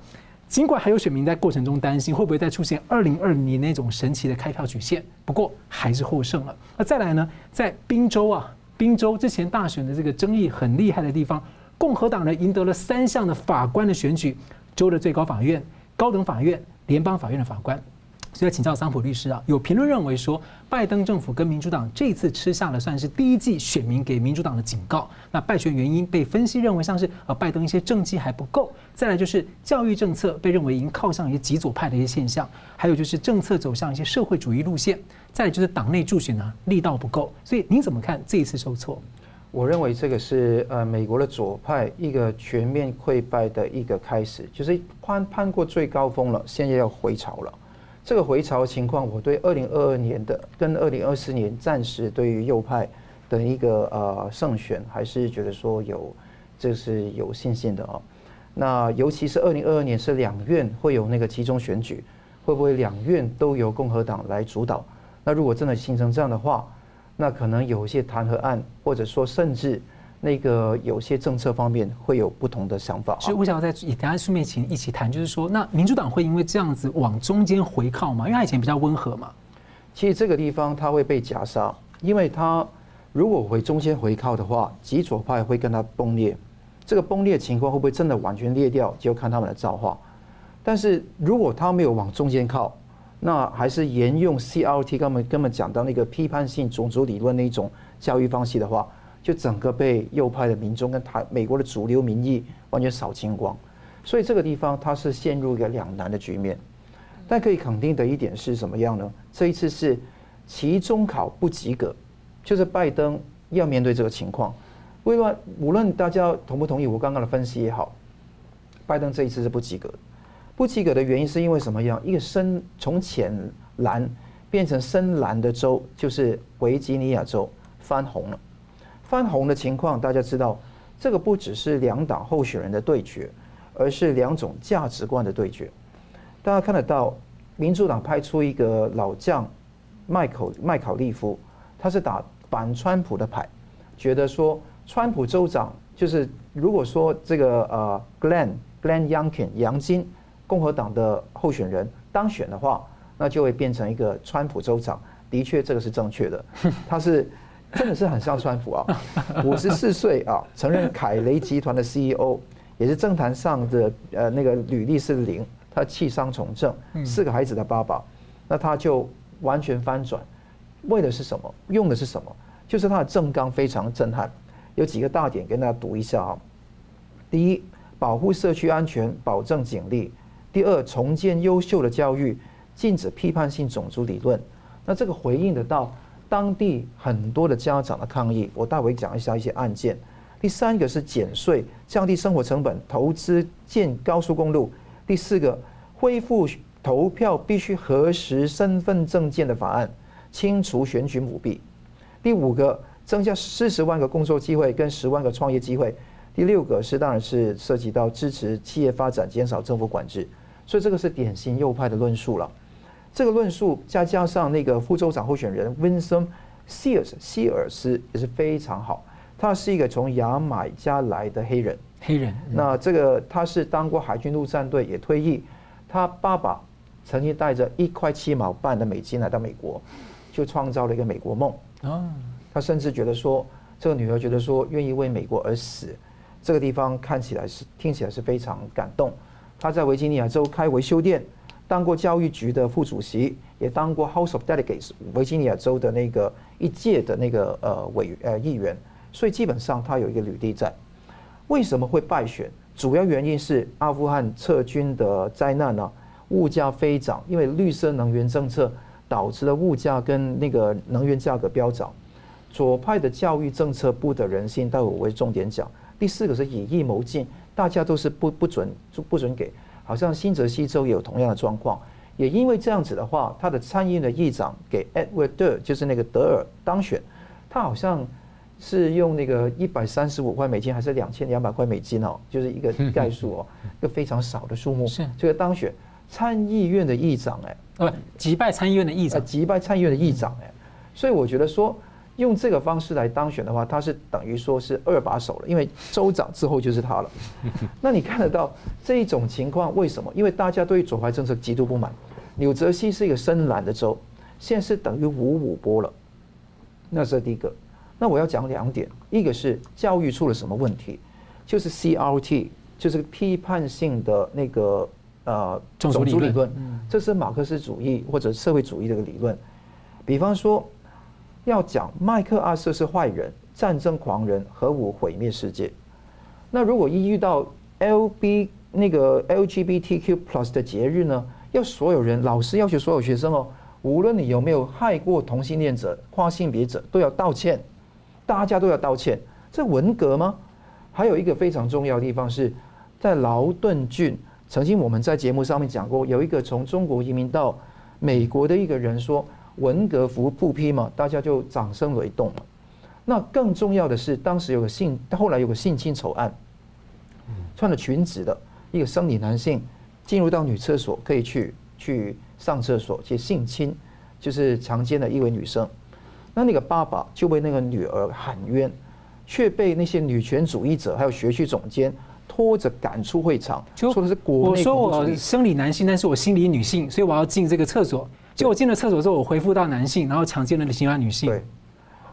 尽管还有选民在过程中担心会不会再出现二零二零年那种神奇的开票曲线，不过还是获胜了。那再来呢，在宾州啊，宾州之前大选的这个争议很厉害的地方，共和党人赢得了三项的法官的选举，州的最高法院、高等法院、联邦法院的法官。所以请教桑普律师啊，有评论认为说，拜登政府跟民主党这次吃下了算是第一季选民给民主党的警告。那败选原因被分析认为像是呃拜登一些政绩还不够，再来就是教育政策被认为已经靠向一些极左派的一些现象，还有就是政策走向一些社会主义路线，再来就是党内助选啊力道不够。所以您怎么看这一次受挫？我认为这个是呃美国的左派一个全面溃败的一个开始，就是攀攀过最高峰了，现在要回潮了。这个回潮情况，我对二零二二年的跟二零二四年暂时对于右派的一个呃胜选，还是觉得说有这是有信心的啊。那尤其是二零二二年是两院会有那个集中选举，会不会两院都由共和党来主导？那如果真的形成这样的话，那可能有一些弹劾案，或者说甚至。那个有些政策方面会有不同的想法，所以我想要在等下顺便请一起谈，就是说，那民主党会因为这样子往中间回靠吗？因为他以前比较温和嘛。其实这个地方他会被夹杀，因为他如果回中间回靠的话，极左派会跟他崩裂。这个崩裂情况会不会真的完全裂掉，就看他们的造化。但是如果他没有往中间靠，那还是沿用 CRT 刚刚根本讲到那个批判性种族理论那一种教育方式的话。就整个被右派的民众跟台美国的主流民意完全扫清光，所以这个地方它是陷入一个两难的局面。但可以肯定的一点是什么样呢？这一次是期中考不及格，就是拜登要面对这个情况。无论无论大家同不同意我刚刚的分析也好，拜登这一次是不及格。不及格的原因是因为什么样？一个深从浅蓝变成深蓝的州，就是维吉尼亚州翻红了。翻红的情况，大家知道，这个不只是两党候选人的对决，而是两种价值观的对决。大家看得到，民主党派出一个老将麦考麦考利夫，他是打反川普的牌，觉得说川普州长就是如果说这个呃 Glenn Glenn Youngkin 杨金共和党的候选人当选的话，那就会变成一个川普州长。的确，这个是正确的，他是真的是很像川普啊，(laughs) 五十四岁啊，曾任凯雷集团的 CEO，也是政坛上的呃那个履历是零。他弃商从政，四个孩子的爸爸，那他就完全翻转，为的是什么？用的是什么？就是他的政纲非常震撼，有几个大点跟大家读一下啊。第一，保护社区安全，保证警力；第二，重建优秀的教育，禁止批判性种族理论。那这个回应得到当地很多的家长的抗议。我待会讲一下一些案件。第三个是减税，降低生活成本，投资建高速公路。第四个，恢复投票必须核实身份证件的法案，清除选举舞弊。第五个，增加四十万个工作机会跟十万个创业机会。第六个是，当然是涉及到支持企业发展，减少政府管制。所以这个是典型右派的论述了。这个论述再加上那个副州长候选人 Winsome Sears 希尔斯也是非常好，他是一个从牙买加来的黑人。黑人，那这个他是当过海军陆战队，也退役。他爸爸曾经带着一块七毛半的美金来到美国，就创造了一个美国梦。他甚至觉得说，这个女儿觉得说，愿意为美国而死，这个地方看起来是听起来是非常感动。他在维吉尼亚州开维修店，当过教育局的副主席，也当过 House of Delegates 维吉尼亚州的那个一届的那个呃委呃议员，所以基本上他有一个履历在。为什么会败选？主要原因是阿富汗撤军的灾难呢？物价飞涨，因为绿色能源政策导致了物价跟那个能源价格飙涨。左派的教育政策不得人心，待会我会重点讲。第四个是以疫谋进，大家都是不不准就不准给。好像新泽西州也有同样的状况。也因为这样子的话，他的参议院的议长给 Edward 就是那个德尔当选，他好像。是用那个一百三十五块美金，还是两千两百块美金哦？就是一个概数哦，(laughs) 一个非常少的数目。是这个当选参议院的议长哎，呃，击败参议院的议长，击败参议院的议长哎，所以我觉得说用这个方式来当选的话，他是等于说是二把手了，因为州长之后就是他了。(laughs) 那你看得到这一种情况，为什么？因为大家对左派政策极度不满。纽泽西是一个深蓝的州，现在是等于五五波了，那是第一个。那我要讲两点，一个是教育出了什么问题，就是 CRT，就是批判性的那个呃种族理论，这是马克思主义或者社会主义这个理论。比方说，要讲麦克阿瑟是坏人、战争狂人、核武毁灭世界。那如果一遇到 LB 那个 LGBTQ plus 的节日呢，要所有人，老师要求所有学生哦，无论你有没有害过同性恋者、跨性别者，都要道歉。大家都要道歉，这文革吗？还有一个非常重要的地方是，在劳顿郡，曾经我们在节目上面讲过，有一个从中国移民到美国的一个人说文革服不批嘛，大家就掌声雷动了。那更重要的是，当时有个性，后来有个性侵丑案，穿了裙子的一个生理男性进入到女厕所，可以去去上厕所去性侵，就是强奸了一位女生。那那个爸爸就为那个女儿喊冤，却被那些女权主义者还有学区总监拖着赶出会场，就说的是国内。我说我生理男性，但是我心理女性，所以我要进这个厕所。结果进了厕所之后，我恢复到男性，然后强奸了其他女性。对。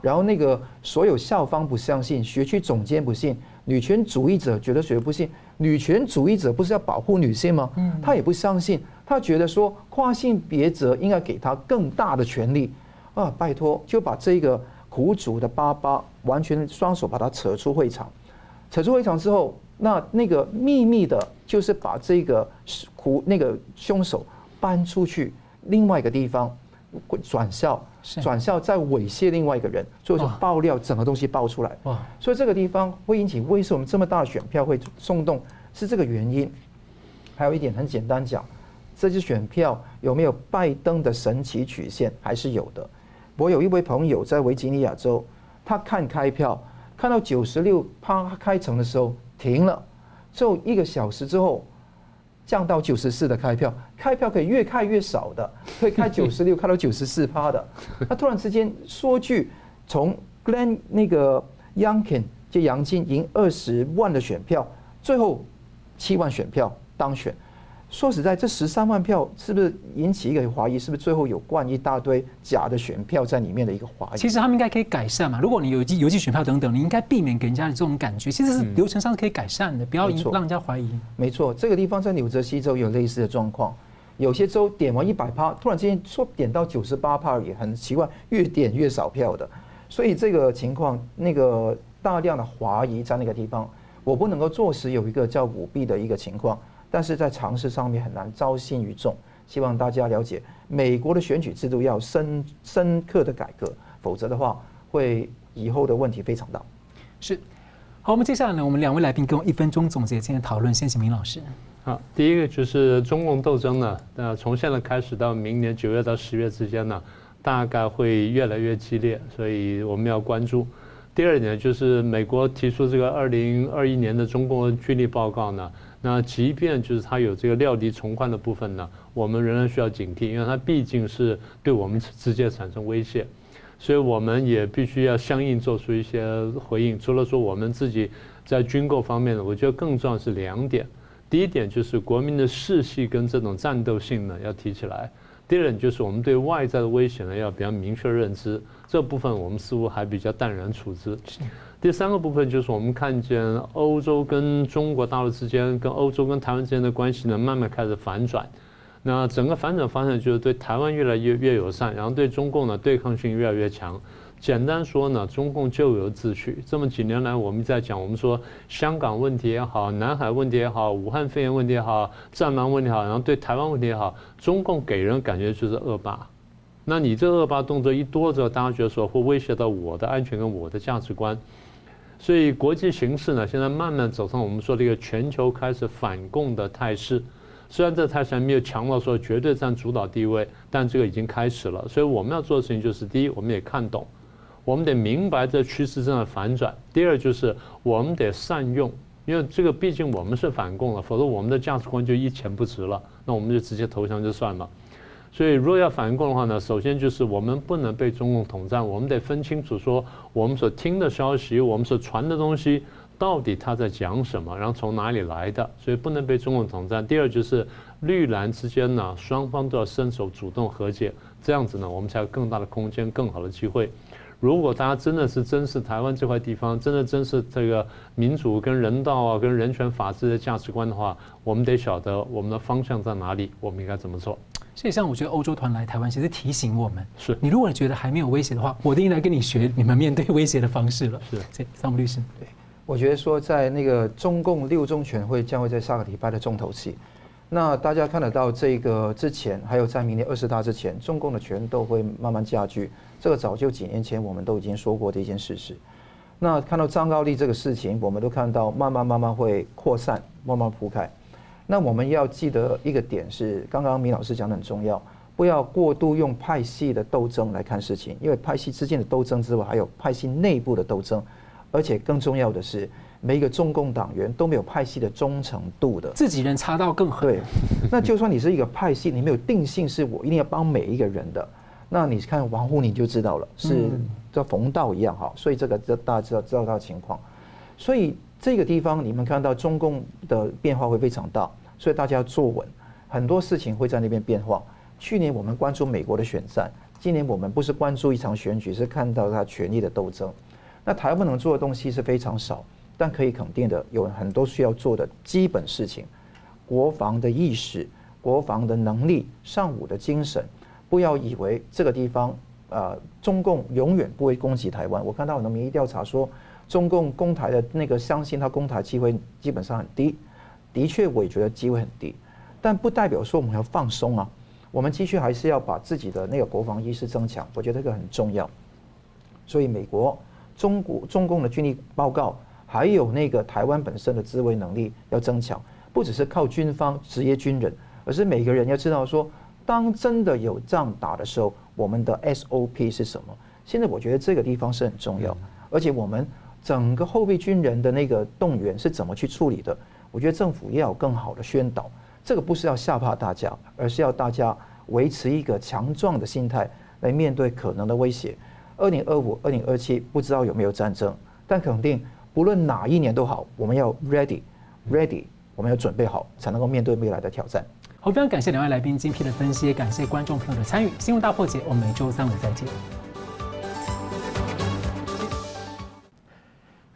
然后那个所有校方不相信，学区总监不信，女权主义者觉得谁不信？女权主义者不是要保护女性吗？嗯。他也不相信，他觉得说跨性别者应该给他更大的权利。啊，拜托，就把这个苦主的爸爸完全双手把他扯出会场，扯出会场之后，那那个秘密的，就是把这个苦那个凶手搬出去另外一个地方转校，转校再猥亵另外一个人，最后就爆料整个东西爆出来。哇！所以这个地方会引起为什么这么大的选票会松动，是这个原因。还有一点很简单讲，这些选票有没有拜登的神奇曲线，还是有的。我有一位朋友在维吉尼亚州，他看开票，看到九十六趴开成的时候停了，之后一个小时之后降到九十四的开票，开票可以越开越少的，可以开九十六开到九十四趴的。那突然之间说句，从 Glenn 那个 Youngkin 就杨金赢二十万的选票，最后七万选票当选。说实在，这十三万票是不是引起一个怀疑？是不是最后有灌一大堆假的选票在里面的一个怀疑？其实他们应该可以改善嘛。如果你有邮寄邮寄选票等等，你应该避免给人家的这种感觉。其实是流程上是可以改善的，不要让人家怀疑。没错，这个地方在纽泽西州有类似的状况。有些州点完一百趴，突然之间说点到九十八趴也很奇怪，越点越少票的。所以这个情况，那个大量的怀疑在那个地方，我不能够坐实有一个叫舞弊的一个情况。但是在常识上面很难招信于众，希望大家了解美国的选举制度要深深刻的改革，否则的话会以后的问题非常大。是，好，我们接下来呢，我们两位来宾跟我一分钟总结今天讨论，先请明老师。好，第一个就是中共斗争呢，那从现在开始到明年九月到十月之间呢，大概会越来越激烈，所以我们要关注。第二点就是美国提出这个二零二一年的中共军力报告呢。那即便就是它有这个料敌从宽的部分呢，我们仍然需要警惕，因为它毕竟是对我们直接产生威胁，所以我们也必须要相应做出一些回应。除了说我们自己在军购方面呢，我觉得更重要是两点。第一点就是国民的士气跟这种战斗性呢要提起来；第二点就是我们对外在的威胁呢要比较明确认知。这部分我们似乎还比较淡然处之。第三个部分就是我们看见欧洲跟中国大陆之间，跟欧洲跟台湾之间的关系呢，慢慢开始反转。那整个反转方向就是对台湾越来越越友善，然后对中共呢对抗性越来越强。简单说呢，中共咎由自取。这么几年来，我们在讲，我们说香港问题也好，南海问题也好，武汉肺炎问题也好，战狼问题也好，然后对台湾问题也好，中共给人感觉就是恶霸。那你这恶霸动作一多之后，大家觉得说会威胁到我的安全跟我的价值观。所以国际形势呢，现在慢慢走上我们说的一个全球开始反共的态势。虽然这态势还没有强到说绝对占主导地位，但这个已经开始了。所以我们要做的事情就是：第一，我们得看懂，我们得明白这趋势正在反转；第二，就是我们得善用，因为这个毕竟我们是反共了，否则我们的价值观就一钱不值了，那我们就直接投降就算了。所以，如果要反共的话呢，首先就是我们不能被中共统战，我们得分清楚说我们所听的消息，我们所传的东西到底他在讲什么，然后从哪里来的，所以不能被中共统战。第二就是绿蓝之间呢，双方都要伸手主动和解，这样子呢，我们才有更大的空间、更好的机会。如果大家真的是珍视台湾这块地方，真的珍视这个民主跟人道啊、跟人权法治的价值观的话，我们得晓得我们的方向在哪里，我们应该怎么做。所以，像我觉得欧洲团来台湾，其实提醒我们：是你如果觉得还没有威胁的话，我一定来跟你学你们面对威胁的方式了。是，所以桑姆律师，对，我觉得说在那个中共六中全会将会在下个礼拜的重头戏，那大家看得到这个之前，还有在明年二十大之前，中共的权斗会慢慢加剧。这个早就几年前我们都已经说过的一件事实。那看到张高丽这个事情，我们都看到慢慢慢慢会扩散，慢慢铺开。那我们要记得一个点是，刚刚米老师讲的很重要，不要过度用派系的斗争来看事情，因为派系之间的斗争之外，还有派系内部的斗争，而且更重要的是，每一个中共党员都没有派系的忠诚度的，自己人插到更狠。对，那就算你是一个派系，你没有定性是我一定要帮每一个人的，那你看王沪宁就知道了，是跟冯道一样哈，所以这个大家知道知道他的情况，所以。这个地方你们看到中共的变化会非常大，所以大家要坐稳，很多事情会在那边变化。去年我们关注美国的选战，今年我们不是关注一场选举，是看到他权力的斗争。那台湾能做的东西是非常少，但可以肯定的有很多需要做的基本事情：国防的意识、国防的能力、尚武的精神。不要以为这个地方、呃，中共永远不会攻击台湾。我看到很多民意调查说。中共攻台的那个，相信他攻台机会基本上很低，的确我也觉得机会很低，但不代表说我们要放松啊。我们继续还是要把自己的那个国防意识增强，我觉得这个很重要。所以美国、中国、中共的军力报告，还有那个台湾本身的自卫能力要增强，不只是靠军方职业军人，而是每个人要知道说，当真的有仗打的时候，我们的 SOP 是什么？现在我觉得这个地方是很重要，而且我们整个后备军人的那个动员是怎么去处理的？我觉得政府要有更好的宣导。这个不是要吓怕大家，而是要大家维持一个强壮的心态来面对可能的威胁。二零二五、二零二七不知道有没有战争，但肯定不论哪一年都好，我们要 ready ready，我们要准备好，才能够面对未来的挑战。好，非常感谢两位来宾精辟的分析，感谢观众朋友的参与。新闻大破解，我们每周三五再见。